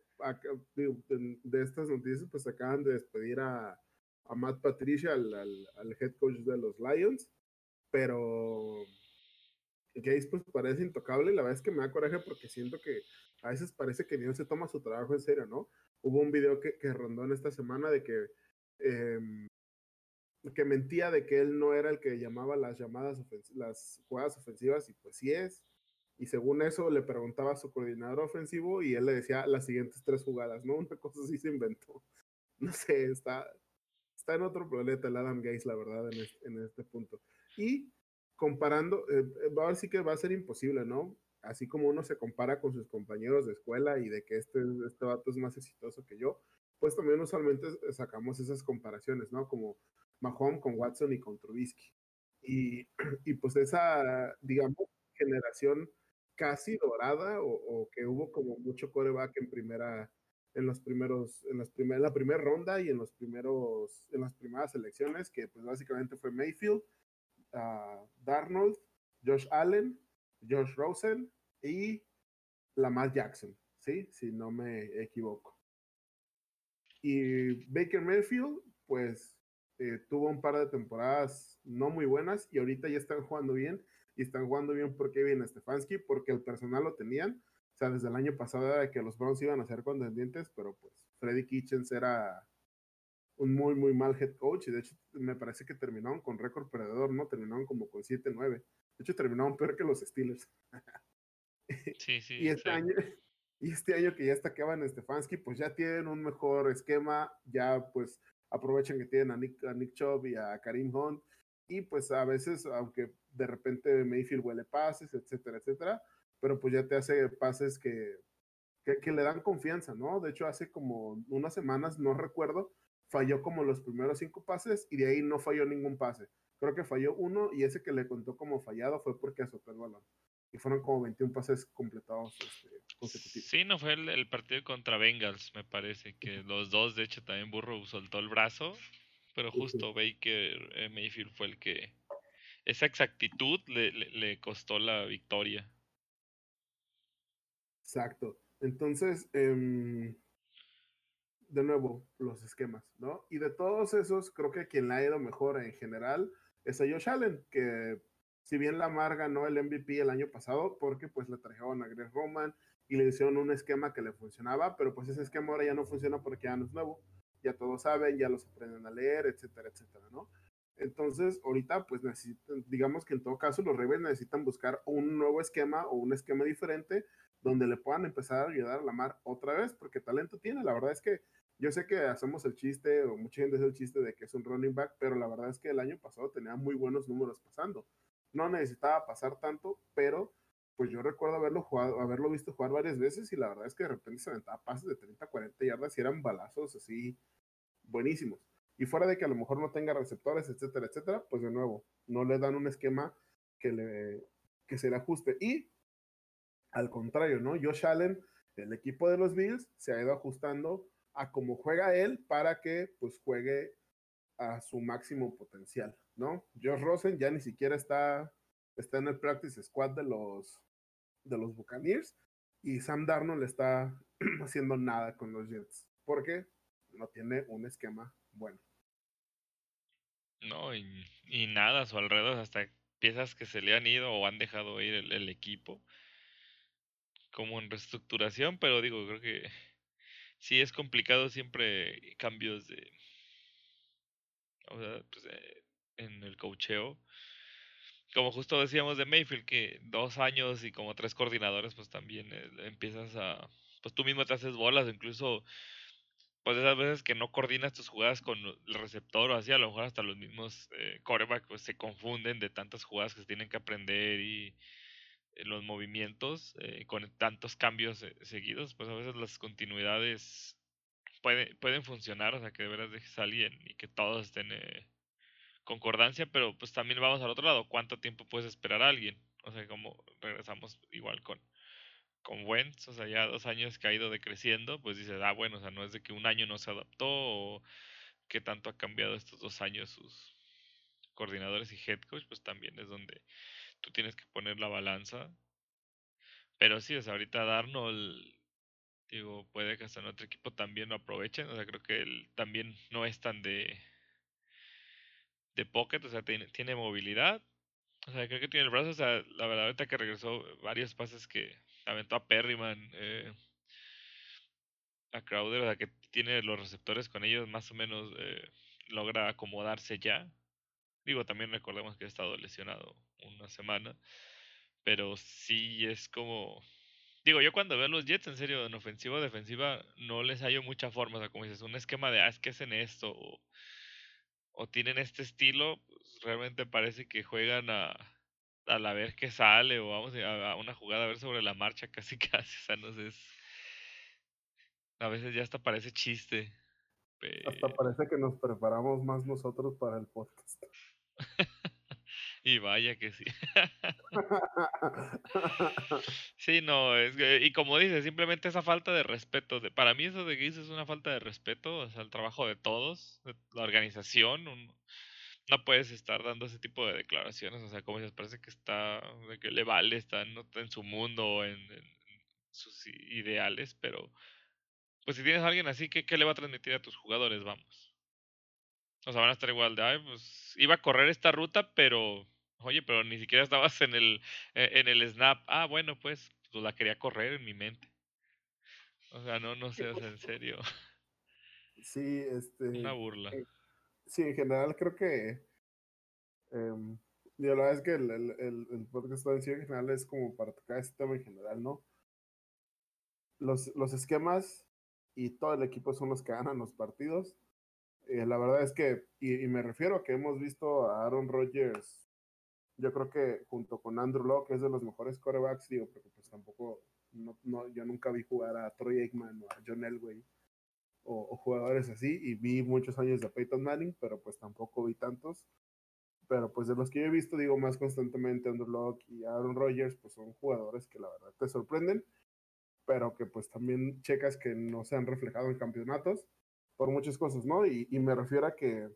[SPEAKER 1] de estas noticias, pues acaban de despedir a, a Matt Patricia, al, al, head coach de los Lions, pero Gaze pues parece intocable. La verdad es que me da coraje porque siento que a veces parece que no se toma su trabajo en serio, ¿no? Hubo un video que, que rondó en esta semana de que, em, que mentía de que él no era el que llamaba las llamadas, las jugadas ofensivas, y pues sí es y según eso le preguntaba a su coordinador ofensivo y él le decía las siguientes tres jugadas, ¿no? Una cosa así se inventó. No sé, está, está en otro planeta el Adam Gaze, la verdad, en este, en este punto. Y comparando, eh, va a ver sí que va a ser imposible, ¿no? Así como uno se compara con sus compañeros de escuela y de que este, este vato es más exitoso que yo, pues también usualmente sacamos esas comparaciones, ¿no? Como Mahomes con Watson y con Trubisky. Y, y pues esa, digamos, generación casi dorada o, que hubo como mucho coreback en primera en los primeros en las primeras la primera ronda y en los primeros en las primeras elecciones que pues básicamente fue Mayfield uh, Darnold Josh Allen Josh Rosen y Lamar Jackson sí si no me equivoco y Baker Mayfield pues eh, tuvo un par de temporadas no muy buenas y ahorita ya están jugando bien y están jugando bien por Kevin Stefanski, porque el personal lo tenían. O sea, desde el año pasado era que los Browns iban a ser contendientes, pero pues Freddy Kitchens era un muy, muy mal head coach. Y de hecho, me parece que terminaron con récord perdedor, ¿no? Terminaron como con 7-9. De hecho, terminaron peor que los Steelers.
[SPEAKER 2] Sí, sí.
[SPEAKER 1] y, este año, y este año que ya está Kevin Stefanski, pues ya tienen un mejor esquema. Ya, pues, aprovechan que tienen a Nick, a Nick Chubb y a Karim Hunt y pues a veces, aunque de repente Mayfield huele pases, etcétera, etcétera, pero pues ya te hace pases que, que, le dan confianza, ¿no? De hecho, hace como unas semanas, no recuerdo, falló como los primeros cinco pases y de ahí no falló ningún pase. Creo que falló uno y ese que le contó como fallado fue porque azotó el balón. Y fueron como 21 pases completados este, consecutivos.
[SPEAKER 2] Sí, no fue el, partido contra Bengals, me parece, que los dos, de hecho, también Burro soltó el brazo pero justo Baker eh, Mayfield fue el que esa exactitud le, le, costó la victoria.
[SPEAKER 1] Exacto. Entonces, em, de nuevo, los esquemas, ¿no? Y de todos esos, creo que quien la ha ido mejor en general es a Josh Allen, que si bien Lamar ganó el MVP el año pasado, porque pues le trajeron a Greg Roman y le hicieron un esquema que le funcionaba, pero pues ese esquema ahora ya no funciona porque ya no es nuevo, ya todos saben, ya los aprenden a leer, etcétera, etcétera, ¿no? Entonces, ahorita, pues necesitan, digamos que en todo caso, los Ravens necesitan buscar un nuevo esquema o un esquema diferente donde le puedan empezar a ayudar a la mar otra vez, porque talento tiene. La verdad es que yo sé que hacemos el chiste, o mucha gente hace el chiste de que es un running back, pero la verdad es que el año pasado tenía muy buenos números pasando. No necesitaba pasar tanto, pero pues yo recuerdo haberlo jugado, haberlo visto jugar varias veces y la verdad es que de repente se aventaba pases de 30, 40 yardas y eran balazos así buenísimos. Y fuera de que a lo mejor no tenga receptores, etcétera, etcétera, pues de nuevo, no le dan un esquema que, le, que se le ajuste. Y al contrario, ¿no? Josh Allen, el equipo de los Bills, se ha ido ajustando a cómo juega él para que pues juegue a su máximo potencial, ¿no? Josh Rosen ya ni siquiera está, está en el practice squad de los, de los Buccaneers y Sam Darnold está haciendo nada con los Jets porque no tiene un esquema bueno.
[SPEAKER 2] No, y, nada a su alrededor, hasta piezas que se le han ido o han dejado ir el, equipo. Como en reestructuración, pero digo, creo que sí es complicado siempre cambios de. O sea, pues, eh, en el cocheo. Como justo decíamos de Mayfield, que dos años y como tres coordinadores, pues también eh, empiezas a. Pues tú mismo te haces bolas, incluso pues esas veces que no coordinas tus jugadas con el receptor o así, a lo mejor hasta los mismos eh, pues, se confunden de tantas jugadas que se tienen que aprender y los movimientos eh, con tantos cambios eh, seguidos, pues a veces las continuidades pueden, pueden funcionar, o sea que de veras dejes a alguien y que todos estén concordancia, pero pues también vamos al otro lado, ¿cuánto tiempo puedes esperar a alguien? O sea, como regresamos igual con con Wentz, o sea, ya dos años que ha ido decreciendo, pues dices, ah, bueno, o sea, no es de que un año no se adaptó o que tanto ha cambiado estos dos años sus coordinadores y head coach, pues también es donde tú tienes que poner la balanza. Pero sí, o sea, ahorita Darnold, digo, puede que hasta en otro equipo también lo aprovechen, o sea, creo que él también no es tan de de pocket, o sea, tiene, tiene movilidad, o sea, creo que tiene el brazo, o sea, la verdad ahorita que regresó varios pases que aventó a Perryman, eh, a Crowder, o sea, que tiene los receptores con ellos, más o menos eh, logra acomodarse ya. Digo, también recordemos que ha estado lesionado una semana, pero sí es como... Digo, yo cuando veo los Jets, en serio, en ofensiva o defensiva, no les hallo mucha forma, o sea, como dices, un esquema de, ah, es que hacen esto, o, o tienen este estilo, pues, realmente parece que juegan a a la ver qué sale o vamos a, una jugada a ver sobre la marcha casi casi, o sea, no sé, a veces ya hasta parece chiste.
[SPEAKER 1] Hasta parece que nos preparamos más nosotros para el podcast.
[SPEAKER 2] y vaya que sí. sí, no, es y como dices, simplemente esa falta de respeto. De, para mí eso de que es una falta de respeto, o sea, el trabajo de todos, de la organización, un, no puedes estar dando ese tipo de declaraciones, o sea, como si parece que está, de que le vale, está en, en su mundo, en, sus ideales, pero pues si tienes a alguien así, ¿qué, ¿qué, le va a transmitir a tus jugadores? Vamos. O sea, van a estar igual de, ay, pues iba a correr esta ruta, pero, oye, pero ni siquiera estabas en el, e, en el snap. Ah, bueno, pues, pues la quería correr en mi mente. O sea, no, no sé, o sea, en serio.
[SPEAKER 1] Sí, este.
[SPEAKER 2] Una burla. Eh,
[SPEAKER 1] sí, en general creo que. Eh, la verdad es que el, el, el, podcast en general es como para tocar este tema en general, ¿no? Los, los esquemas y todo el equipo son los que ganan los partidos. Eh, la verdad es que, y, me refiero a que hemos visto a Aaron Rodgers, yo creo que junto con Andrew Locke es de los mejores corebacks, digo, porque pues tampoco, no, no, yo nunca vi jugar a Troy Aikman o a John Elway o, jugadores así, y vi muchos años de Peyton Manning, pero pues tampoco vi tantos. Pero pues de los que yo he visto, digo más constantemente, Andrew Locke y Aaron Rodgers, pues son jugadores que la verdad te sorprenden, pero que pues también checas que no se han reflejado en campeonatos por muchas cosas, ¿no? Y, me refiero a que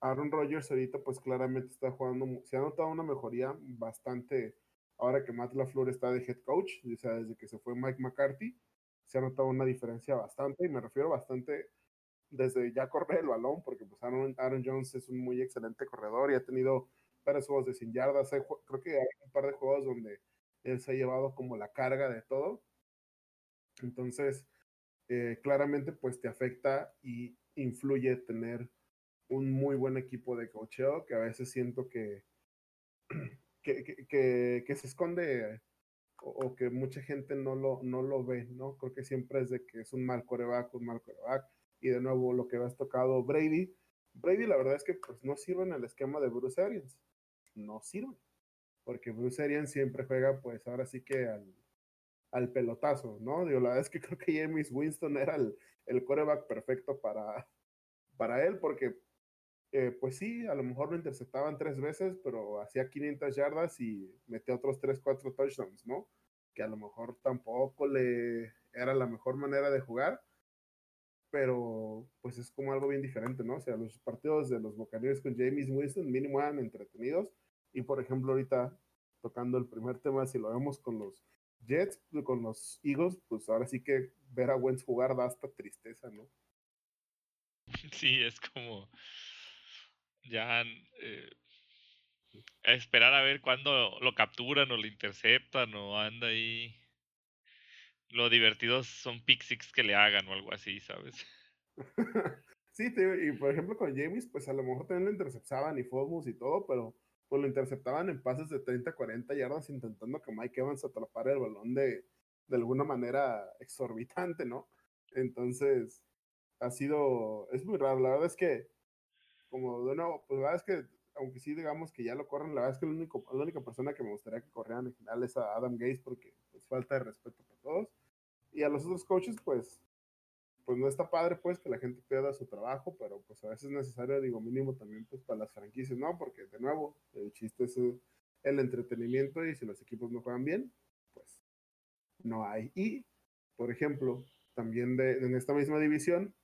[SPEAKER 1] Aaron Rodgers ahorita pues claramente está jugando, se ha notado una mejoría bastante ahora que Matt LaFleur está de head coach, o sea, desde que se fue Mike McCarthy, se ha notado una diferencia bastante, y me refiero bastante desde ya correr el balón, porque pues Aaron, Aaron Jones es un muy excelente corredor y ha tenido varios juegos de 100 yardas. creo que hay un par de juegos donde él se ha llevado como la carga de todo. Entonces, eh, claramente pues te afecta y influye tener un muy buen equipo de cocheo que a veces siento que, que, que, se esconde o, que mucha gente no lo, no lo ve, ¿no? Creo que siempre es de que es un mal coreback, un mal coreback. Y de nuevo, lo que has tocado Brady. Brady, la verdad es que pues no sirve en el esquema de Bruce Arians. No sirve. Porque Bruce Arians siempre juega, pues ahora sí que al, al pelotazo, ¿no? Digo, la verdad es que creo que James Winston era el, el coreback perfecto para, para él, porque eh, pues sí, a lo mejor lo interceptaban tres veces, pero hacía 500 yardas y metía otros 3, 4 touchdowns, ¿no? Que a lo mejor tampoco le era la mejor manera de jugar, pero pues es como algo bien diferente, ¿no? O sea, los partidos de los Buccaneers con James Winston mínimo eran entretenidos y por ejemplo ahorita tocando el primer tema, si lo vemos con los Jets, con los Eagles, pues ahora sí que ver a Wentz jugar da hasta tristeza, ¿no?
[SPEAKER 2] Sí, es como ya eh, esperar a ver cuándo lo capturan o lo interceptan o anda ahí. Lo divertidos son pick que le hagan o algo así, ¿sabes?
[SPEAKER 1] sí, y por ejemplo con James, pues a lo mejor también lo interceptaban y fumbles y todo, pero pues lo interceptaban en pases de 30, 40 yardas intentando que Mike Evans atrapara el balón de, de alguna manera exorbitante, ¿no? Entonces, ha sido, es muy raro, la verdad es que como de nuevo, pues la verdad es que, aunque sí digamos que ya lo corren, la verdad es que el único, la única persona que me gustaría que corrieran en general es a Adam Gates porque pues falta de respeto para todos. Y a los otros coaches, pues, pues no está padre pues que la gente pierda su trabajo, pero pues a veces es necesario, digo, mínimo también pues para las franquicias, ¿no? Porque de nuevo, el chiste es el entretenimiento y si los equipos no juegan bien, pues no hay. Y, por ejemplo, también en esta misma división,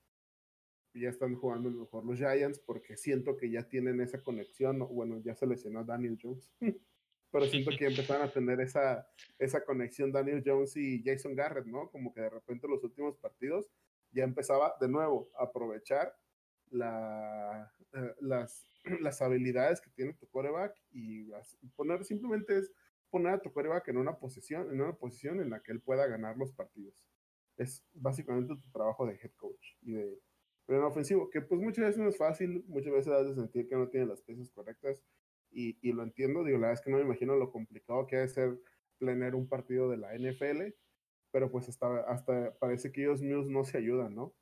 [SPEAKER 1] ya están jugando mejor los Giants porque siento que ya tienen esa conexión. Bueno, ya se lesionó Daniel Jones, pero siento que empezaron a tener esa, esa conexión Daniel Jones y Jason Garrett, ¿no? Como que de repente los últimos partidos ya empezaba de nuevo a aprovechar la, eh, las, las habilidades que tiene tu coreback y poner simplemente es poner a tu coreback en una posición, en una posición en la que él pueda ganar los partidos. Es básicamente tu trabajo de head coach y de pero en ofensivo, que pues muchas veces no es fácil, muchas veces has de sentir que no tiene las piezas correctas y, y lo entiendo, digo, la verdad es que no me imagino lo complicado que ha de ser planear un partido de la NFL, pero pues hasta, hasta parece que ellos mismos no se ayudan, ¿no?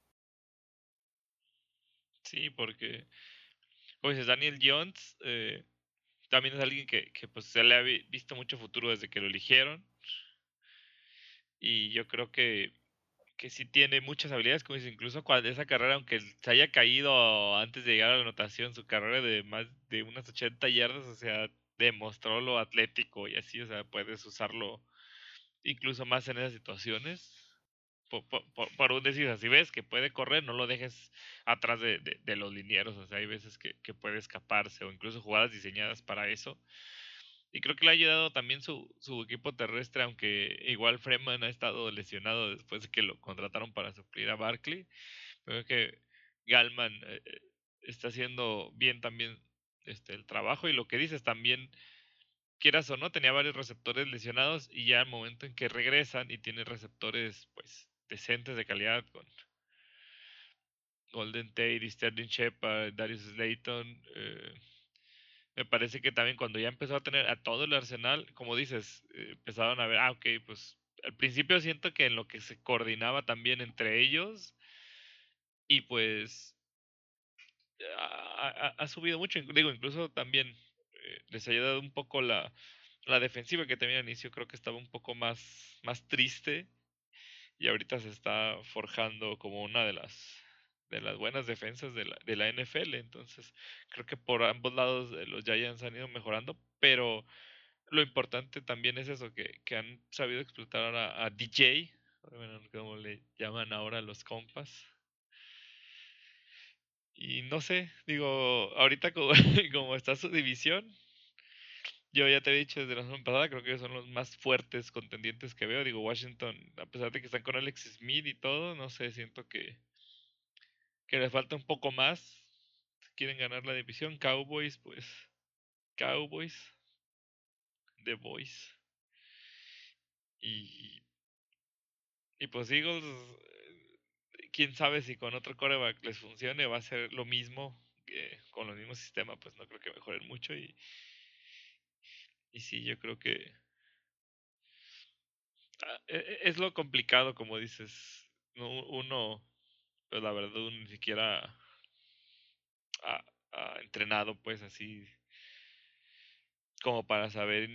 [SPEAKER 2] Sí, porque, como dices, Daniel Jones eh, también es alguien que, que pues se le ha visto mucho futuro desde que lo eligieron. Y yo creo que que sí tiene muchas habilidades, como dice, incluso cuando esa carrera, aunque se haya caído antes de llegar a la anotación, su carrera de más de unas 80 yardas, o sea, demostró lo atlético y así, o sea, puedes usarlo incluso más en esas situaciones. Por, un decir, si ves que puede correr, no lo dejes atrás de, los linieros, o sea, hay veces que, puede escaparse o incluso jugadas diseñadas para eso. Y creo que le ha ayudado también su, su equipo terrestre, aunque igual Freeman ha estado lesionado después de que lo contrataron para suplir a Barkley. Creo que Galman eh, eh, está haciendo bien también este, el trabajo y lo que dices también, quieras o no, tenía varios receptores lesionados y ya al momento en que regresan y tiene receptores pues decentes de calidad con Golden Tate, Sterling Shepard, Darius Slayton, eh, me parece que también cuando ya empezó a tener a todo el arsenal, como dices, eh, empezaron a ver, ah, ok, pues al principio siento que en lo que se coordinaba también entre ellos y pues ha, subido mucho, digo, incluso también eh, les ha ayudado un poco la, la defensiva que también al inicio creo que estaba un poco más, más triste y ahorita se está forjando como una de las de las buenas defensas de la, de la NFL. Entonces, creo que por ambos lados los Giants han ido mejorando, pero lo importante también es eso, que, que han sabido explotar a, a DJ, como le llaman ahora los compas. Y no sé, digo, ahorita como, como está su división, yo ya te he dicho desde la semana pasada, creo que son los más fuertes contendientes que veo. Digo, Washington, a pesar de que están con Alex Smith y todo, no sé, siento que, que le falta un poco más. Quieren ganar la división. Cowboys, pues. Cowboys. The Boys. Y. y pues Eagles, quién sabe si con otro coreback les funcione, va a ser lo mismo que con los mismos sistemas, pues no creo que mejoren mucho y, y sí, yo creo que ah, e, e, es lo complicado, como dices, uno, pues la verdad, ni siquiera ha, ha entrenado pues así como para saber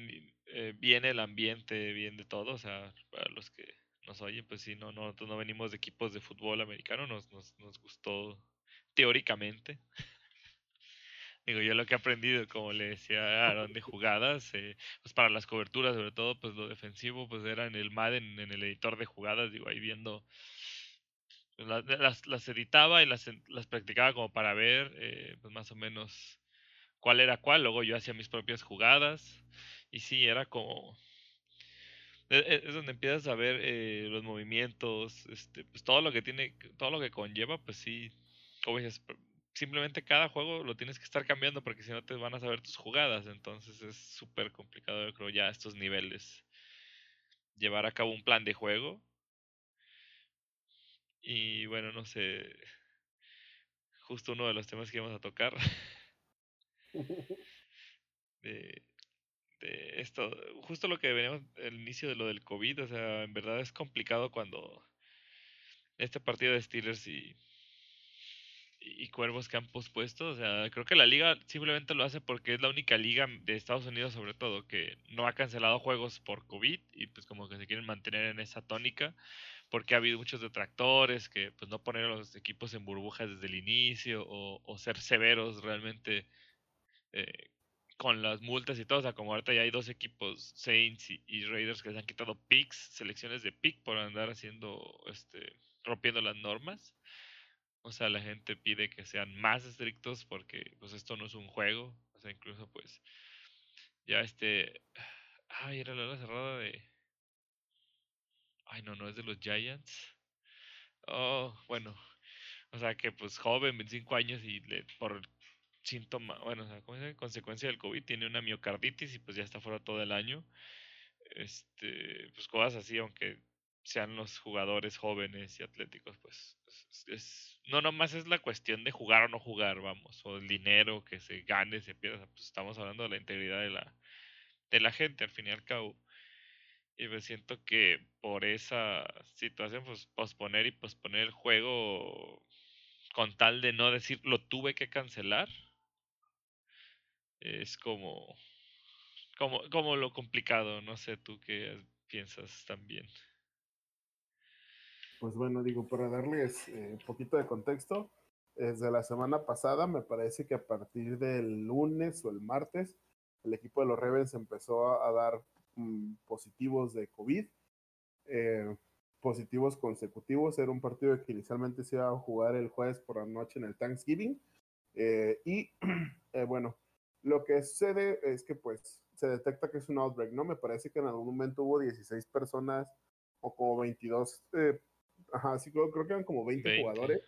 [SPEAKER 2] eh, bien el ambiente, bien de todo, o sea, para los que nos oyen, pues sí, no, no, nosotros no venimos de equipos de fútbol americano, nos, nos, nos gustó teóricamente. Digo, yo lo que he aprendido, como le decía Aaron, de jugadas, eh, pues para las coberturas, sobre todo, pues lo defensivo, pues era en el Madden, en el editor de jugadas, digo, ahí viendo, pues, las, las, editaba y las, las practicaba como para ver, eh, pues más o menos cuál era cuál, luego yo hacía mis propias jugadas, y sí, era como, es donde empiezas a ver eh, los movimientos, este, pues todo lo que tiene, todo lo que conlleva, pues sí, como dices, simplemente cada juego lo tienes que estar cambiando porque si no te van a saber tus jugadas, entonces es súper complicado, yo creo, ya a estos niveles llevar a cabo un plan de juego. Y bueno, no sé, justo uno de los temas que íbamos a tocar. de, de esto, justo lo que veníamos el inicio de lo del COVID, o sea, en verdad es complicado cuando este partido de Steelers y, y Cuervos que han pospuesto, o sea, creo que la liga simplemente lo hace porque es la única liga de Estados Unidos sobre todo que no ha cancelado juegos por COVID y pues como que se quieren mantener en esa tónica porque ha habido muchos detractores que pues no poner a los equipos en burbujas desde el inicio o, o ser severos realmente eh, con las multas y todo. O sea, como ahorita ya hay dos equipos, Saints y, Raiders, que les han quitado picks, selecciones de pick por andar haciendo, este, rompiendo las normas. O sea, la gente pide que sean más estrictos porque pues esto no es un juego. O sea, incluso pues ya este... Ay, era la hora cerrada de... Ay, no, no es de los Giants. Oh, bueno. O sea que pues joven, 25 años y le, por síntoma, bueno, o sea, ¿cómo consecuencia del COVID, tiene una miocarditis y pues ya está fuera todo el año. Este, pues cosas así, aunque sean los jugadores jóvenes y atléticos, pues, pues es, no nomás es la cuestión de jugar o no jugar, vamos, o el dinero que se gane, se pierda, pues estamos hablando de la integridad de la, de la gente al fin y al cabo. Y me siento que por esa situación, pues posponer y posponer el juego con tal de no decir lo tuve que cancelar, es como, como, como lo complicado, no sé tú qué piensas también.
[SPEAKER 1] Pues bueno, digo, para darles un eh, poquito de contexto, desde la semana pasada, me parece que a partir del lunes o el martes, el equipo de los Ravens empezó a, dar mm, positivos de COVID, eh, positivos consecutivos. Era un partido que inicialmente se iba a jugar el jueves por la noche en el Thanksgiving. Eh, y bueno, lo que sucede es que pues se detecta que es un outbreak, ¿no? Me parece que en algún momento hubo 16 personas o como 22, eh, ajá, sí, creo, creo, que eran como 20, jugadores,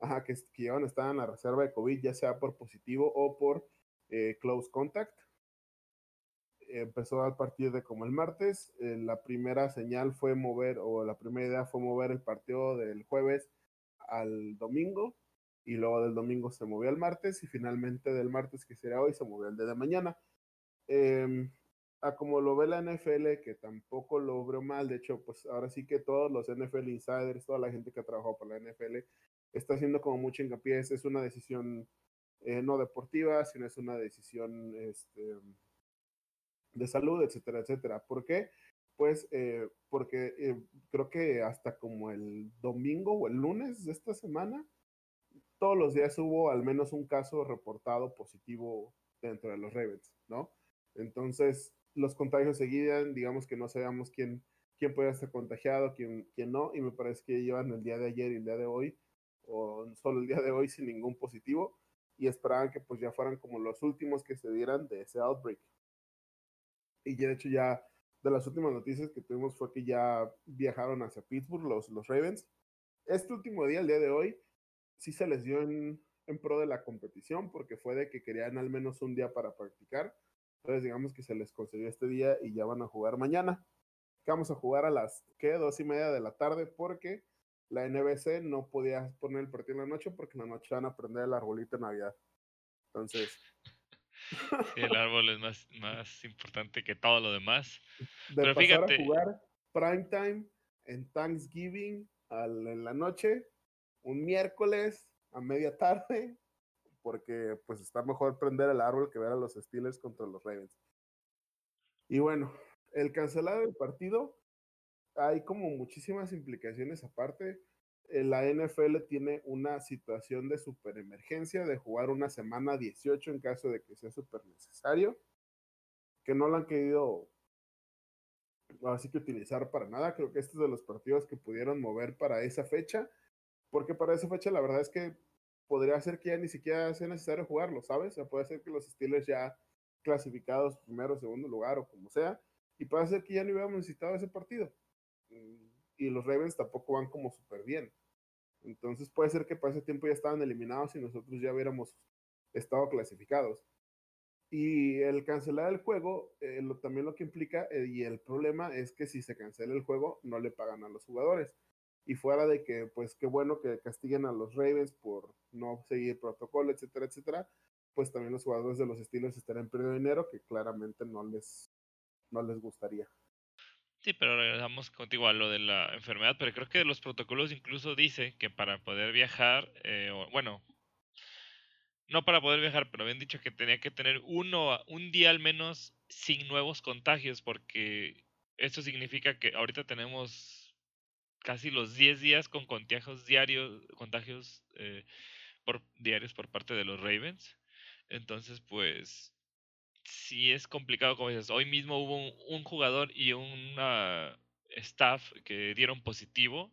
[SPEAKER 1] ajá, que, que a en la reserva de COVID, ya sea por positivo o por eh, close contact. empezó a partir de como el martes, eh, la primera señal fue mover, o la primera idea fue mover el partido del jueves al domingo, y luego del domingo se movió al martes y finalmente del martes que será hoy se movió al día de mañana. Eh, a como lo ve la NFL, que tampoco lo veo mal, de hecho, pues ahora sí que todos los NFL insiders, toda la gente que ha trabajado por la NFL, está haciendo como mucho hincapié, es una decisión eh, no deportiva, sino es una decisión este, de salud, etcétera, etcétera. ¿Por qué? Pues eh, porque eh, creo que hasta como el domingo o el lunes de esta semana, todos los días hubo al menos un caso reportado positivo dentro de los Ravens, ¿no? Entonces, los contagios seguían, digamos que no sabíamos quién, quién podía estar contagiado, quién, quién no, y me parece que llevan el día de ayer y el día de hoy, o solo el día de hoy sin ningún positivo, y esperaban que pues ya fueran como los últimos que se dieran de ese outbreak. Y de hecho ya de las últimas noticias que tuvimos fue que ya viajaron hacia Pittsburgh los, los Ravens. Este último día, el día de hoy, sí se les dio en, en pro de la competición porque fue de que querían al menos un día para practicar. Entonces digamos que se les concedió este día y ya van a jugar mañana. que vamos a jugar a las, ¿qué? Dos y media de la tarde porque la NBC no podía poner el partido en la noche porque en la noche van a prender el arbolito de Navidad. Entonces...
[SPEAKER 2] el árbol es más, más importante que todo lo demás.
[SPEAKER 1] De Pero pasar fíjate, a jugar prime time en Thanksgiving en la noche, un miércoles a media tarde, porque pues está mejor prender el árbol que ver a los Steelers contra los Ravens. Y bueno, el cancelar el partido, hay como muchísimas implicaciones aparte. Eh, la NFL tiene una situación de super emergencia de jugar una semana 18 en caso de que sea súper necesario, que no lo han querido así que utilizar para nada. Creo que este es de los partidos que pudieron mover para esa fecha, porque para esa fecha la verdad es que podría ser que ya ni siquiera sea necesario jugarlo, ¿sabes? O sea, puede ser que los Steelers ya clasificados primero, segundo lugar o como sea, y puede ser que ya no hubiéramos necesitado ese partido. Mm, y los Ravens tampoco van como súper bien. Entonces puede ser que para ese tiempo ya estaban eliminados y nosotros ya hubiéramos estado clasificados. Y el cancelar el juego, eh, también lo que implica, eh, y el problema es que si se cancela el juego, no le pagan a los jugadores. Y fuera de que, pues qué bueno que castiguen a los Ravens por no seguir protocolo, etcétera, etcétera, pues también los jugadores de los estilos estarán perdiendo dinero que claramente no les, no les gustaría.
[SPEAKER 2] Sí, pero regresamos contigo a lo de la enfermedad, pero creo que los protocolos incluso dice que para poder viajar, eh, bueno, no para poder viajar, pero habían dicho que tenía que tener uno, un día al menos sin nuevos contagios, porque esto significa que ahorita tenemos casi los 10 días con contagios diarios, contagios eh, por, diarios por parte de los Ravens. Entonces, pues, sí es complicado, como dices. Hoy mismo hubo un, jugador y un staff que dieron positivo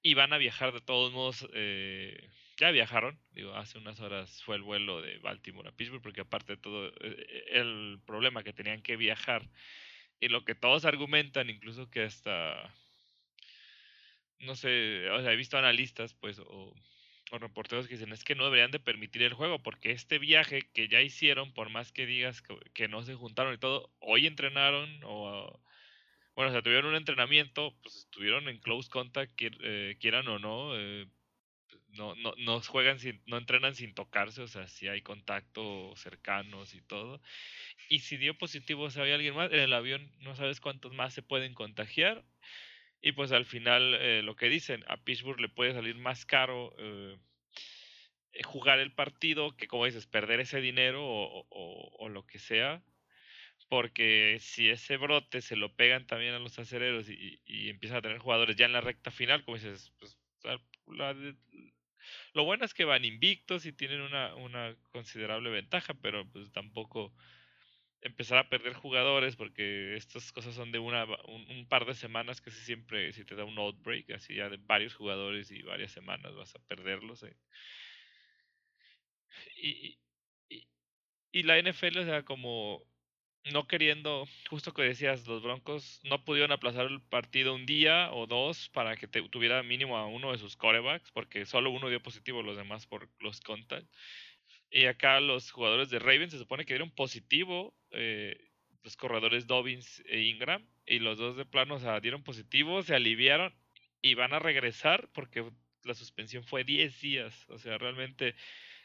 [SPEAKER 2] y van a viajar de todos modos. Eh, ya viajaron, digo, hace unas horas fue el vuelo de Baltimore a Pittsburgh, porque aparte de todo eh, el problema que tenían que viajar y lo que todos argumentan, incluso que hasta, no sé, o sea, he visto analistas, pues, o, reporteros que dicen, es que no deberían de permitir el juego, porque este viaje que ya hicieron, por más que digas que, no se juntaron y todo, hoy entrenaron o... Bueno, o sea, tuvieron un entrenamiento, pues estuvieron en close contact, eh, quieran o no, eh, no, no, no juegan sin, no entrenan sin tocarse, o sea, si hay contacto cercanos y todo. Y si dio positivo, o sea, hay alguien más, en el avión no sabes cuántos más se pueden contagiar. Y pues al final eh, lo que dicen, a Pittsburgh le puede salir más caro eh, jugar el partido que, como dices, perder ese dinero o, lo que sea. Porque si ese brote se lo pegan también a los acereros y, y, empiezan a tener jugadores ya en la recta final, como dices, pues la, lo bueno es que van invictos y tienen una, una considerable ventaja, pero pues tampoco empezar a perder jugadores porque estas cosas son de una un, par de semanas casi siempre si te da un outbreak así ya de varios jugadores y varias semanas vas a perderlos eh. y, y, la NFL o sea como no queriendo, justo que decías, los Broncos no pudieron aplazar el partido un día o dos para que tuviera mínimo a uno de sus corebacks, porque solo uno dio positivo, los demás por los contact. Y acá los jugadores de Ravens se supone que dieron positivo, eh, los corredores Dobbins e Ingram, y los dos de plano o dieron positivo, se aliviaron y van a regresar porque la suspensión fue 10 días. O sea, realmente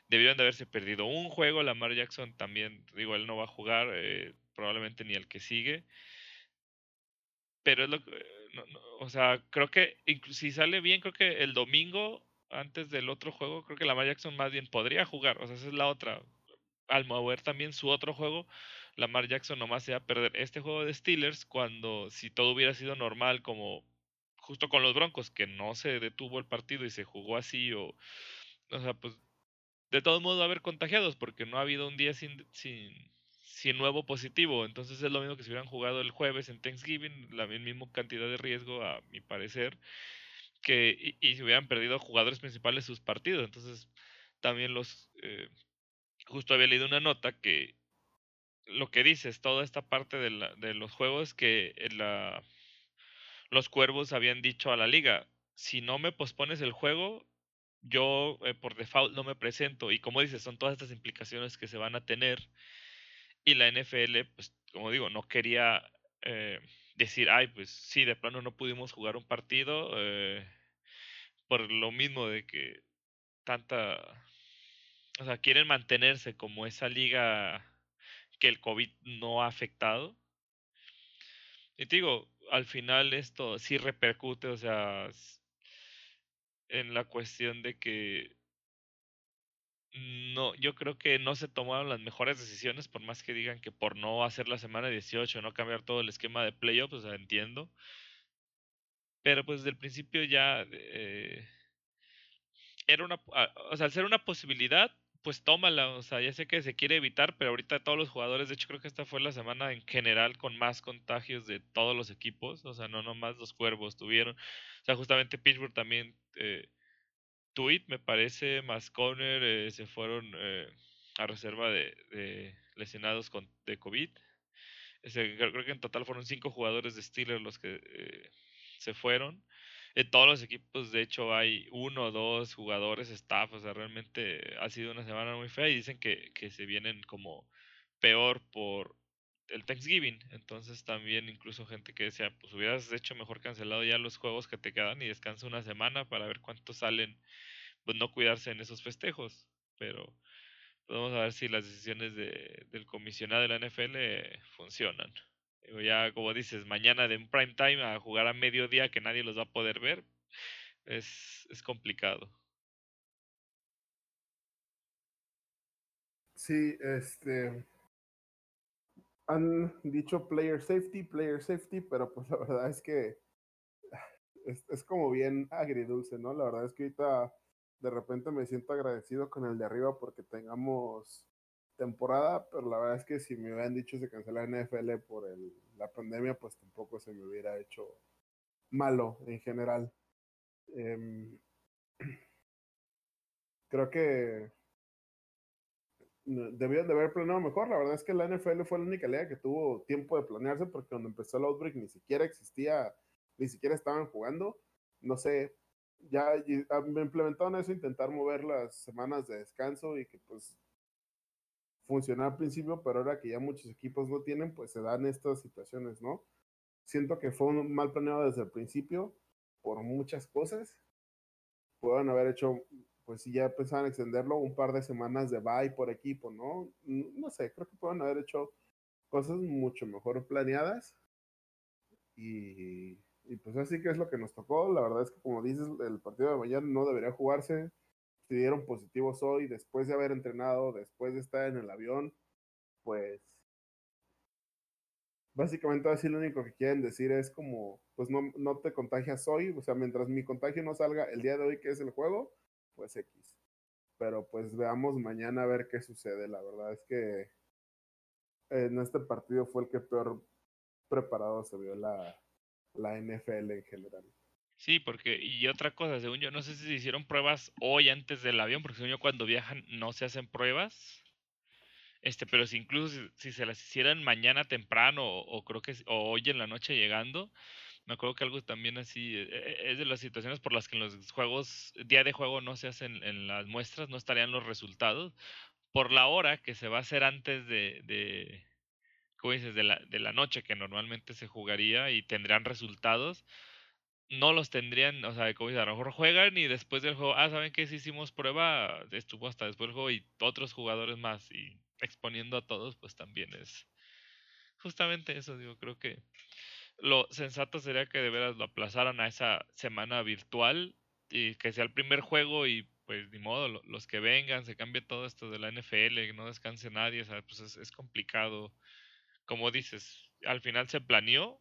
[SPEAKER 2] debieron de haberse perdido un juego. Lamar Jackson también, digo, él no va a jugar. Eh, probablemente ni el que sigue. Pero es lo que, o sea, creo que si sale bien, creo que el domingo, antes del otro juego, creo que Lamar Jackson más bien podría jugar. O sea, esa es la otra. Al mover también su otro juego, Lamar Jackson nomás se va a perder este juego de Steelers cuando si todo hubiera sido normal como justo con los Broncos, que no se detuvo el partido y se jugó así o... O sea, pues de todos modos va a haber contagiados porque no ha habido un día sin, sin, sin nuevo positivo. Entonces es lo mismo que si hubieran jugado el jueves en Thanksgiving, la misma cantidad de riesgo, a mi parecer, que y, si hubieran perdido jugadores principales sus partidos. Entonces también los... Eh, justo había leído una nota que lo que dices, toda esta parte de, la, de los juegos que la, los cuervos habían dicho a la liga, si no me pospones el juego, yo eh, por default no me presento. Y como dices, son todas estas implicaciones que se van a tener y la NFL, pues como digo, no quería eh, decir, ay, pues sí, de plano no pudimos jugar un partido eh, por lo mismo de que tanta, o sea, quieren mantenerse como esa liga que el COVID no ha afectado. Y te digo, al final esto sí repercute, o sea, en la cuestión de que no, yo creo que no se tomaron las mejores decisiones, por más que digan que por no hacer la semana 18, no cambiar todo el esquema de playoffs, o sea, entiendo. Pero pues desde el principio ya eh, era una, ah, o sea, al ser una posibilidad, pues tómala, o sea, ya sé que se quiere evitar, pero ahorita todos los jugadores, de hecho creo que esta fue la semana en general con más contagios de todos los equipos, o sea, no nomás los cuervos tuvieron, o sea, justamente Pittsburgh también eh, Tweet, me parece, más Conner eh, se fueron eh, a reserva de, lesionados con, de COVID. creo, que en total fueron cinco jugadores de Steelers los que eh, se fueron. En todos los equipos, de hecho, hay uno o dos jugadores, staff, o sea, realmente ha sido una semana muy fea y dicen que, que se vienen como peor por el Thanksgiving. Entonces también incluso gente que decía, pues hubieras hecho mejor cancelado ya los juegos que te quedan y descansa una semana para ver cuántos salen, pues no cuidarse en esos festejos. Pero pues, vamos a ver si las decisiones de, del comisionado de la NFL funcionan. ya como dices, mañana de un prime time a jugar a mediodía que nadie los va a poder ver, es, es complicado.
[SPEAKER 1] Sí, este, han dicho player safety, player safety, pero pues la verdad es que es, como bien agridulce, ¿no? La verdad es que ahorita de repente me siento agradecido con el de arriba porque tengamos temporada, pero la verdad es que si me hubieran dicho se cancela NFL por el, la pandemia, pues tampoco se me hubiera hecho malo en general. Em, creo que debían de haber planeado mejor. La verdad es que la NFL fue la única liga que tuvo tiempo de planearse porque cuando empezó el Outbreak ni siquiera existía, ni siquiera estaban jugando. No sé, ya implementaron eso, intentar mover las semanas de descanso y que pues funcionó al principio, pero ahora que ya muchos equipos no tienen, pues se dan estas situaciones, ¿no? Siento que fue un mal planeado desde el principio por muchas cosas. Pueden haber hecho pues si ya pensaban extenderlo un par de semanas de bye por equipo, ¿no? No sé, creo que pueden haber hecho cosas mucho mejor planeadas. Y, y, pues así que es lo que nos tocó. La verdad es que como dices, el partido de mañana no debería jugarse. Si dieron positivos hoy, después de haber entrenado, después de estar en el avión, pues básicamente así lo único que quieren decir es como, pues no, no te contagias hoy, o sea, mientras mi contagio no salga el día de hoy que es el juego, pues X. Pero pues veamos mañana a ver qué sucede. La verdad es que en este partido fue el que peor preparado se vio la, la NFL en general.
[SPEAKER 2] Sí, porque, y otra cosa, según yo, no sé si se hicieron pruebas hoy antes del avión, porque según yo cuando viajan no se hacen pruebas. Este, pero si incluso si, se las hicieran mañana temprano o, creo que o hoy en la noche llegando, me acuerdo que algo también así eh, eh, es de las situaciones por las que en los juegos, día de juego no se hacen en las muestras, no estarían los resultados. Por la hora que se va a hacer antes de, de ¿cómo dices? De la, de la noche que normalmente se jugaría y tendrían resultados, no los tendrían, o sea, como dices, a lo mejor juegan y después del juego, ah, ¿saben qué? Si hicimos prueba, estuvo hasta después del juego y otros jugadores más y exponiendo a todos, pues también es justamente eso, digo, creo que lo sensato sería que de veras lo aplazaran a esa semana virtual y que sea el primer juego y pues ni modo, los que vengan, se cambie todo esto de la NFL, no descanse nadie, pues es, es complicado. Como dices, al final se planeó.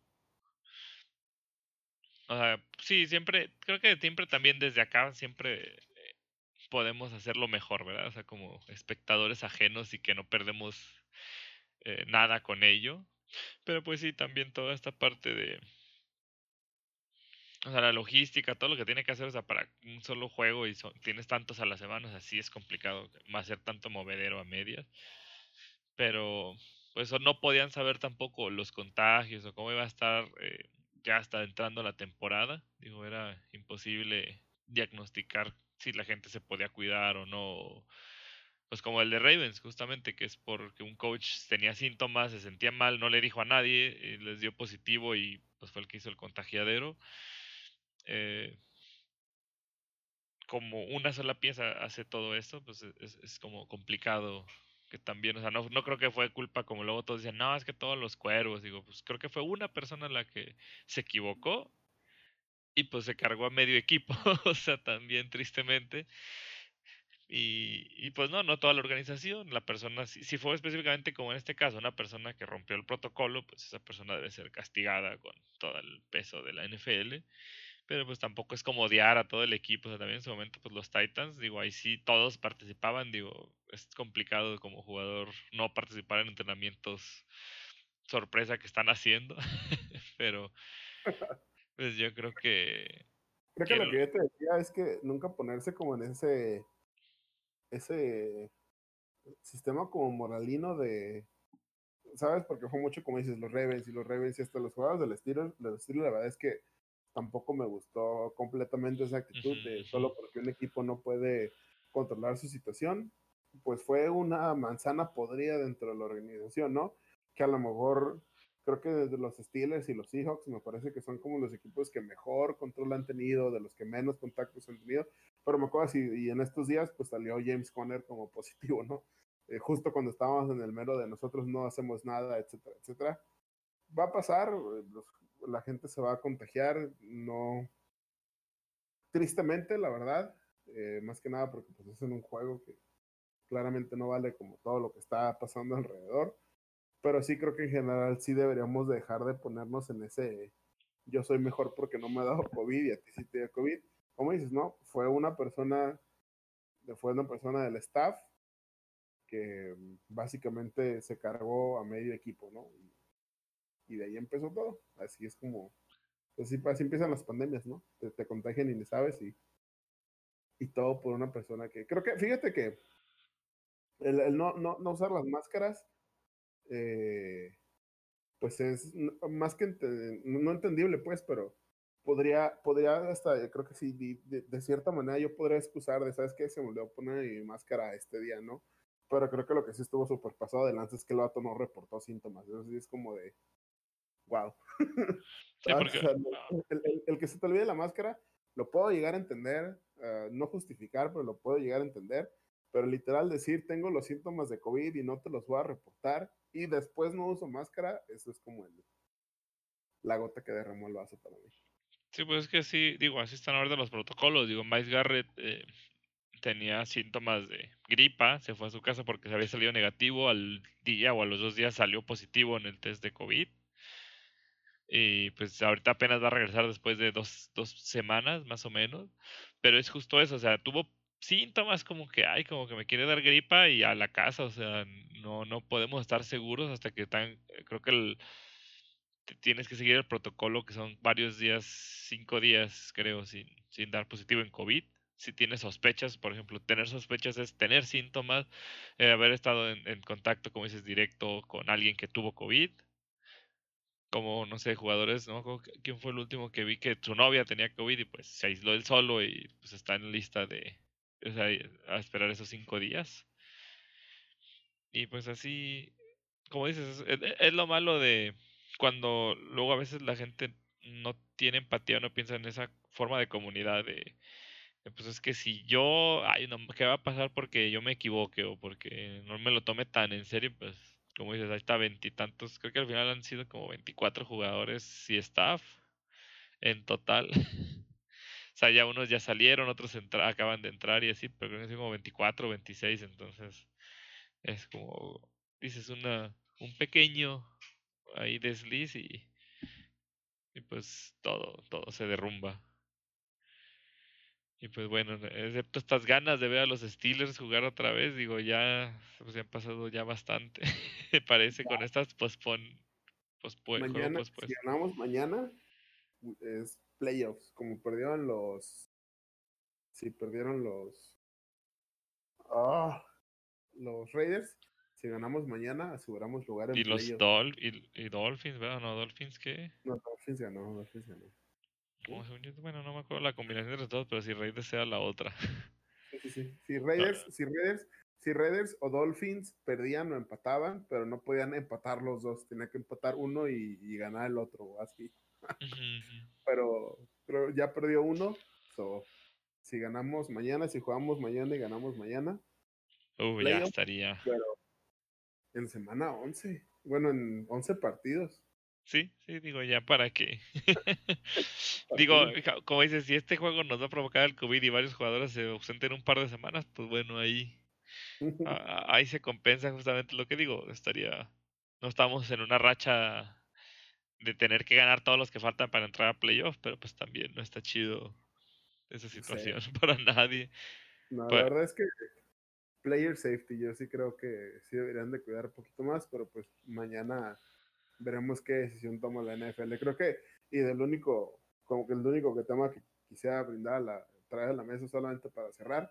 [SPEAKER 2] O sea, sí, siempre, creo que siempre también desde acá, siempre eh, podemos hacerlo mejor, ¿verdad? O sea, como espectadores ajenos y que no perdemos eh, nada con ello. Pero pues sí, también toda esta parte de... O sea, la logística, todo lo que tiene que hacer, o sea, para un solo juego y tienes tantos a la semana, así es complicado hacer tanto movedero a medias. Pero, pues no podían saber tampoco los contagios o cómo iba a estar eh, ya hasta entrando la temporada. Digo, era imposible diagnosticar si la gente se podía cuidar o no, pues como el de Ravens, justamente, que es porque un coach tenía síntomas, se sentía mal, no le dijo a nadie, les dio positivo y pues fue el que hizo el contagiadero. Eh, como una sola pieza hace todo esto, pues es, es como complicado que también, o sea, no, no creo que fue culpa como luego todos dicen, no, es que todos los cuervos, digo, pues creo que fue una persona la que se equivocó y pues se cargó a medio equipo, o sea, también tristemente. Y, y, pues no, no toda la organización, la persona, si, si, fue específicamente como en este caso, una persona que rompió el protocolo, pues esa persona debe ser castigada con todo el peso de la NFL pero pues tampoco es como odiar a todo el equipo, o sea, también en su momento pues los Titans, digo, ahí sí todos participaban, digo, es complicado como jugador no participar en entrenamientos sorpresa que están haciendo, pero pues yo creo que...
[SPEAKER 1] Creo que, lo que yo te decía es que nunca ponerse como en ese, ese sistema como moralino de, ¿sabes? Porque fue mucho como dices, los Ravens y los Ravens y hasta los jugadores del estilo, del estilo, la verdad es que tampoco me gustó completamente esa actitud de solo porque un equipo no puede controlar su situación, pues fue una manzana podrida dentro de la organización, ¿no? Que a lo mejor creo que desde los Steelers y los Seahawks me parece que son como los equipos que mejor control han tenido, de los que menos contactos han tenido, pero me acuerdo y en estos días pues salió James Conner como positivo, ¿no? Eh, justo cuando estábamos en el mero de nosotros no hacemos nada, etcétera, etcétera. Va a pasar, eh, la gente se va a contagiar, no, tristemente, la verdad, eh, más que nada porque pues es en un juego que claramente no vale como todo lo que está pasando alrededor, pero sí creo que en general sí deberíamos dejar de ponernos en ese yo soy mejor porque no me ha dado COVID y a ti sí te dio COVID. Como dices, no? Fue una persona, fue una persona del staff que básicamente se cargó a medio equipo, ¿no? y de ahí empezó todo. Así es como, pues así, empiezan las pandemias, ¿no? Te, te contagian y ni sabes y, y todo por una persona que, creo que, fíjate que el, no, no, no, usar las máscaras, eh, pues es más que no entendible, pues, pero podría, podría hasta, creo que sí, de, cierta manera yo podría excusar de, ¿sabes qué? Se me olvidó poner mi máscara este día, ¿no? Pero creo que lo que sí estuvo súper pasado de lanza es que el vato no reportó síntomas. Eso sí es como de, wow. el, que se te olvide la máscara, lo puedo llegar a entender, ah, no justificar, pero lo puedo llegar a entender. Pero literal decir, tengo los síntomas de COVID y no te los voy a reportar y después no uso máscara, eso es como el, la gota que derramó el vaso para mí.
[SPEAKER 2] Sí, pues es que sí, digo, así están ahora los protocolos. Digo, Miles Garrett eh, tenía síntomas de gripa, se fue a su casa porque se había salido negativo, al día o a los dos días salió positivo en el test de COVID. Y pues ahorita apenas va a regresar después de dos, dos semanas más o menos. Pero es justo eso, o sea, tuvo síntomas como que, ay, como que me quiere dar gripa y a la casa, o sea, no, no podemos estar seguros hasta que tan, creo que el, tienes que seguir el protocolo que son varios días, cinco días creo, sin, sin dar positivo en COVID. Si tienes sospechas, por ejemplo, tener sospechas es tener síntomas, eh, haber estado en, en contacto, como dices, directo con alguien que tuvo COVID como, no sé, jugadores, ¿no? ¿Quién fue el último que vi que su novia tenía COVID y pues se aisló él solo y pues está en lista de, o sea, a esperar esos cinco días? Y pues así, como dices, es, lo malo de cuando luego a veces la gente no tiene empatía, no piensa en esa forma de comunidad de, pues es que si yo, ay, ¿qué va a pasar porque yo me equivoque o porque no me lo tome tan en serio? Pues como dices, ahí está veintitantos, creo que al final han sido como 24 jugadores y staff en total. o sea, ya unos ya salieron, otros acaban de entrar y así, pero creo que sido como 24, 26, entonces es como, dices, una, un pequeño ahí desliz y, y pues todo, todo se derrumba. Y pues bueno, excepto estas ganas de ver a los Steelers jugar otra vez, digo, ya pues han pasado ya bastante, parece, con estas pospon,
[SPEAKER 1] mañana, Si ganamos mañana, es playoffs, como perdieron los... Si perdieron los... Ah, los Raiders, si ganamos mañana, aseguramos lugar en
[SPEAKER 2] ¿Y los Dol y, y, Dolphins, ¿verdad? ¿No Dolphins qué?
[SPEAKER 1] No, Dolphins ganó, Dolphins ganó
[SPEAKER 2] bueno, no me acuerdo la combinación de los dos, pero si Raiders sea la otra.
[SPEAKER 1] Sí, sí, Si Raiders, si Raiders, si Raiders o Dolphins perdían o empataban, pero no podían empatar los dos, tenía que empatar uno y, ganar el otro, así. pero, pero ya perdió uno. So, si ganamos mañana, si jugamos mañana y ganamos mañana.
[SPEAKER 2] Uh, ya estaría.
[SPEAKER 1] Pero en semana 11. Bueno, en 11 partidos.
[SPEAKER 2] Sí, sí, digo, ya para que. digo, como dices, si este juego nos va a provocar el COVID y varios jugadores se ausenten un par de semanas, pues bueno, ahí. ahí se compensa justamente lo que digo. Estaría. No estamos en una racha de tener que ganar todos los que faltan para entrar a playoff, pero pues también no está chido esa situación para nadie.
[SPEAKER 1] No, la pues verdad es que player safety, yo sí creo que sí deberían de cuidar un poquito más, pero pues mañana veremos qué decisión toma la NFL. Creo que, y del único, como que el único que tema que quisiera brindar a la, traer a la mesa solamente para cerrar,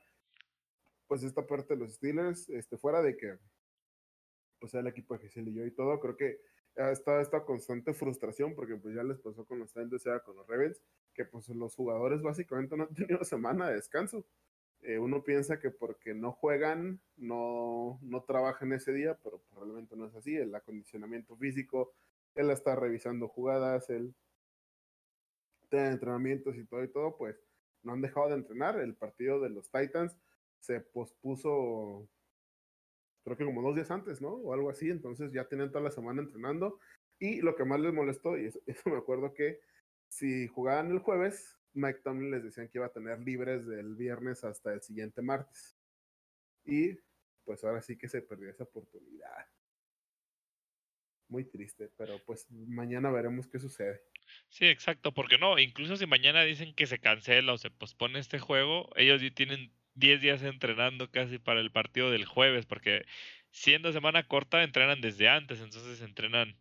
[SPEAKER 1] pues esta parte de los Steelers, este, fuera de que, pues el equipo de Giselle y yo y todo, creo que está esta constante frustración, porque pues ya les pasó con los Titans, sea con los Rebels, que pues los jugadores básicamente no han tenido semana de descanso. Eh, uno piensa que porque no juegan, no, no trabajan ese día, pero probablemente no es así. El acondicionamiento físico, él está revisando jugadas, él tiene entrenamientos y todo y todo, pues no han dejado de entrenar. El partido de los Titans se pospuso, creo que como dos días antes, ¿no? O algo así. Entonces ya tienen toda la semana entrenando. Y lo que más les molestó, y eso me acuerdo que si jugaban el jueves, Mike les decían que iba a tener libres del viernes hasta el siguiente martes. Y pues ahora sí que se perdió esa oportunidad. Muy triste, pero pues mañana veremos qué sucede.
[SPEAKER 2] Sí, exacto, porque no, incluso si mañana dicen que se cancela o se pospone este juego, ellos ya tienen 10 días entrenando casi para el partido del jueves, porque siendo semana corta entrenan desde antes, entonces entrenan,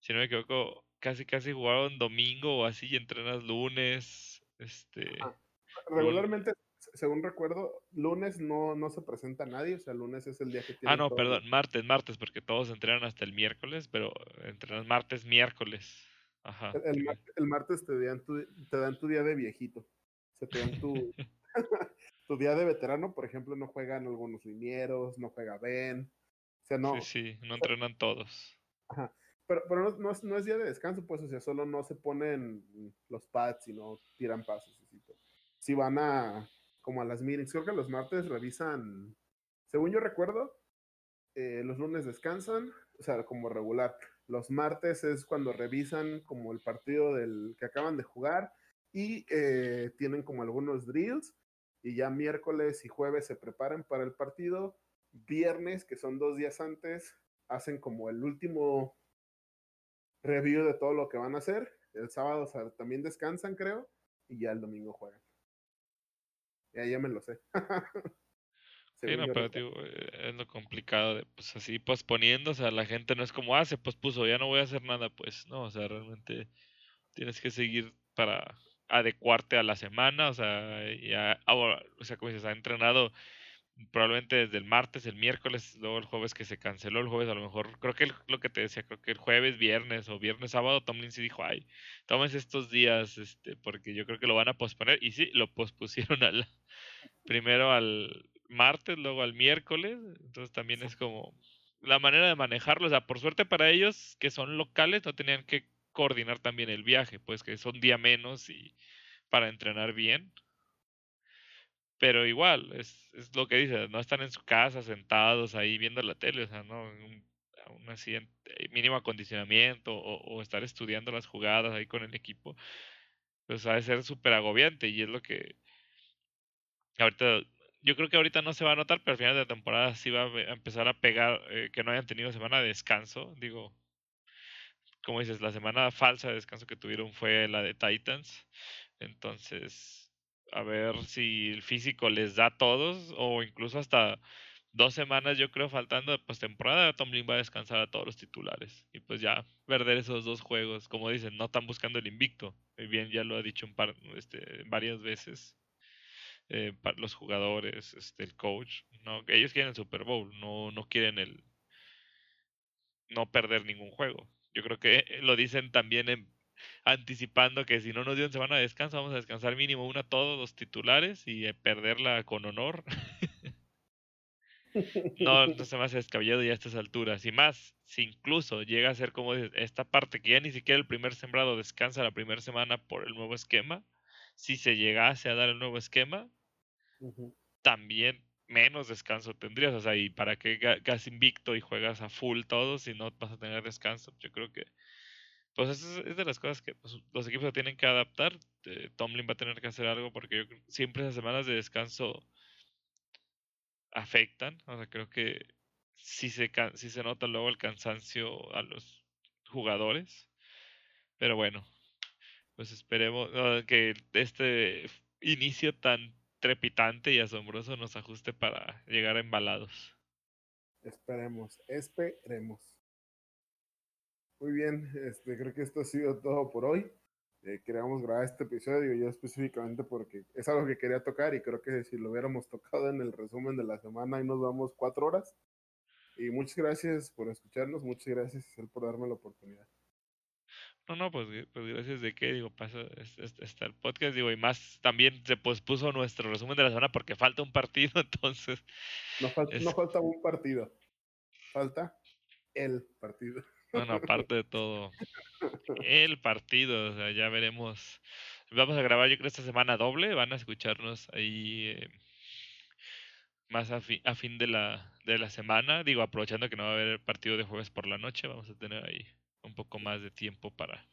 [SPEAKER 2] si no me equivoco, casi casi jugaron domingo o así y entrenas lunes, este.
[SPEAKER 1] Regularmente, según recuerdo, lunes no, no se presenta nadie, o sea, lunes es el día que tiene.
[SPEAKER 2] Ah, no, perdón, martes, martes, porque todos entrenan hasta el miércoles, pero entrenan martes, miércoles. Ajá.
[SPEAKER 1] El, martes te dan, tu, te dan tu día de viejito. O sea, te dan tu, tu día de veterano, por ejemplo, no juegan algunos linieros, no juega Ben. O sea, no.
[SPEAKER 2] Sí, sí, no entrenan todos.
[SPEAKER 1] Ajá. Pero, pero no, no, es, día de descanso, pues, o sea, solo no se ponen los pads y no tiran pasos. Si van a, como a las meetings, creo que los martes revisan, según yo recuerdo, eh, los lunes descansan, o sea, como regular. Los martes es cuando revisan como el partido del que acaban de jugar y eh, tienen como algunos drills y ya miércoles y jueves se preparan para el partido. Viernes, que son dos días antes, hacen como el último review de todo lo que van a hacer. El sábado también descansan, creo, y ya el domingo juegan. Ya, ya me lo sé.
[SPEAKER 2] sí, no, pero eh, es lo complicado de, pues así posponiendo, o sea, la gente no es como, ah, se pospuso, ya no voy a hacer nada, pues no, o sea, realmente tienes que seguir para adecuarte a la semana, o sea, ya, ahora, o sea, como dices, ha entrenado probablemente desde el martes, el miércoles, luego el jueves que se canceló, el jueves a lo mejor, creo que lo que te decía, creo que el jueves, viernes o viernes, sábado, Tomlin sí dijo, ay, tómense estos días, este, porque yo creo que lo van a posponer, y sí, lo pospusieron al, primero al martes, luego al miércoles, entonces también es como la manera de manejarlo, o sea, por suerte para ellos que son locales, no tenían que coordinar también el viaje, pues que son día menos y para entrenar bien, pero igual, es, es lo que dice, no están en su casa sentados ahí viendo la tele, o sea, no, un, aún así eh, mínimo acondicionamiento o, o, estar estudiando las jugadas ahí con el equipo, pues ha de ser súper agobiante y es lo que ahorita, yo creo que ahorita no se va a notar, pero al final de la temporada sí va a empezar a pegar eh, que no hayan tenido semana de descanso, digo, como dices, la semana falsa de descanso que tuvieron fue la de Titans, entonces a ver si el físico les da a todos o incluso hasta dos semanas yo creo faltando de postemporada Tomlin va a descansar a todos los titulares y pues ya perder esos dos juegos como dicen no están buscando el invicto bien ya lo ha dicho un par este, varias veces eh, para los jugadores este el coach no ellos quieren el Super Bowl no no quieren el no perder ningún juego. Yo creo que lo dicen también en anticipando que si no nos dieron semana de descanso, vamos a descansar mínimo una todos los titulares y eh, perderla con honor. no, no se me hace descabellado ya a estas alturas. Y más, si incluso llega a ser como esta parte que ya ni siquiera el primer sembrado descansa la primera semana por el nuevo esquema, si se llegase a dar el nuevo esquema, también menos descanso tendrías. O sea, ¿y para qué gas invicto y juegas a full todo si no vas a tener descanso? Yo creo que pues es, es de las cosas que pues, los equipos tienen que adaptar. Eh, Tomlin va a tener que hacer algo porque siempre esas semanas de descanso afectan. O sea, creo que sí se, sí se nota luego el cansancio a los jugadores. Pero bueno, pues esperemos que este inicio tan trepitante y asombroso nos ajuste para llegar embalados.
[SPEAKER 1] Esperemos, esperemos. Muy bien, este, creo que esto ha sido todo por hoy. Eh, queríamos grabar este episodio yo específicamente porque es algo que quería tocar y creo que si lo hubiéramos tocado en el resumen de la semana y nos vamos cuatro horas. Y muchas gracias por escucharnos, muchas gracias por darme la oportunidad.
[SPEAKER 2] No, no, pues, pues gracias de qué, digo, pasa está el podcast, digo, y más también se pospuso nuestro resumen de la semana porque falta un partido, entonces.
[SPEAKER 1] No, falta, no falta un partido, falta el partido.
[SPEAKER 2] Bueno, aparte de todo, el partido, ya veremos. Vamos a grabar, yo creo, esta semana doble, van a escucharnos ahí eh, más a, a fin de la, de la semana, digo, aprovechando que no va a haber partido de jueves por la noche, vamos a tener ahí un poco más de tiempo para,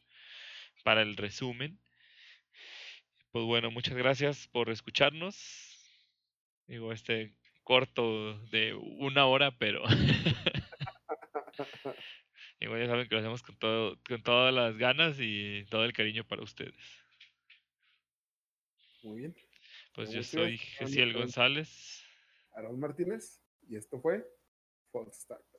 [SPEAKER 2] para el resumen. Pues bueno, muchas gracias por escucharnos. Digo, este corto de una hora, pero igual ya saben que lo hacemos con todo, con todas las ganas y todo el cariño para ustedes.
[SPEAKER 1] Muy bien.
[SPEAKER 2] Pues yo soy Gesiel González.
[SPEAKER 1] Aaron Martínez y esto fue Foxstack.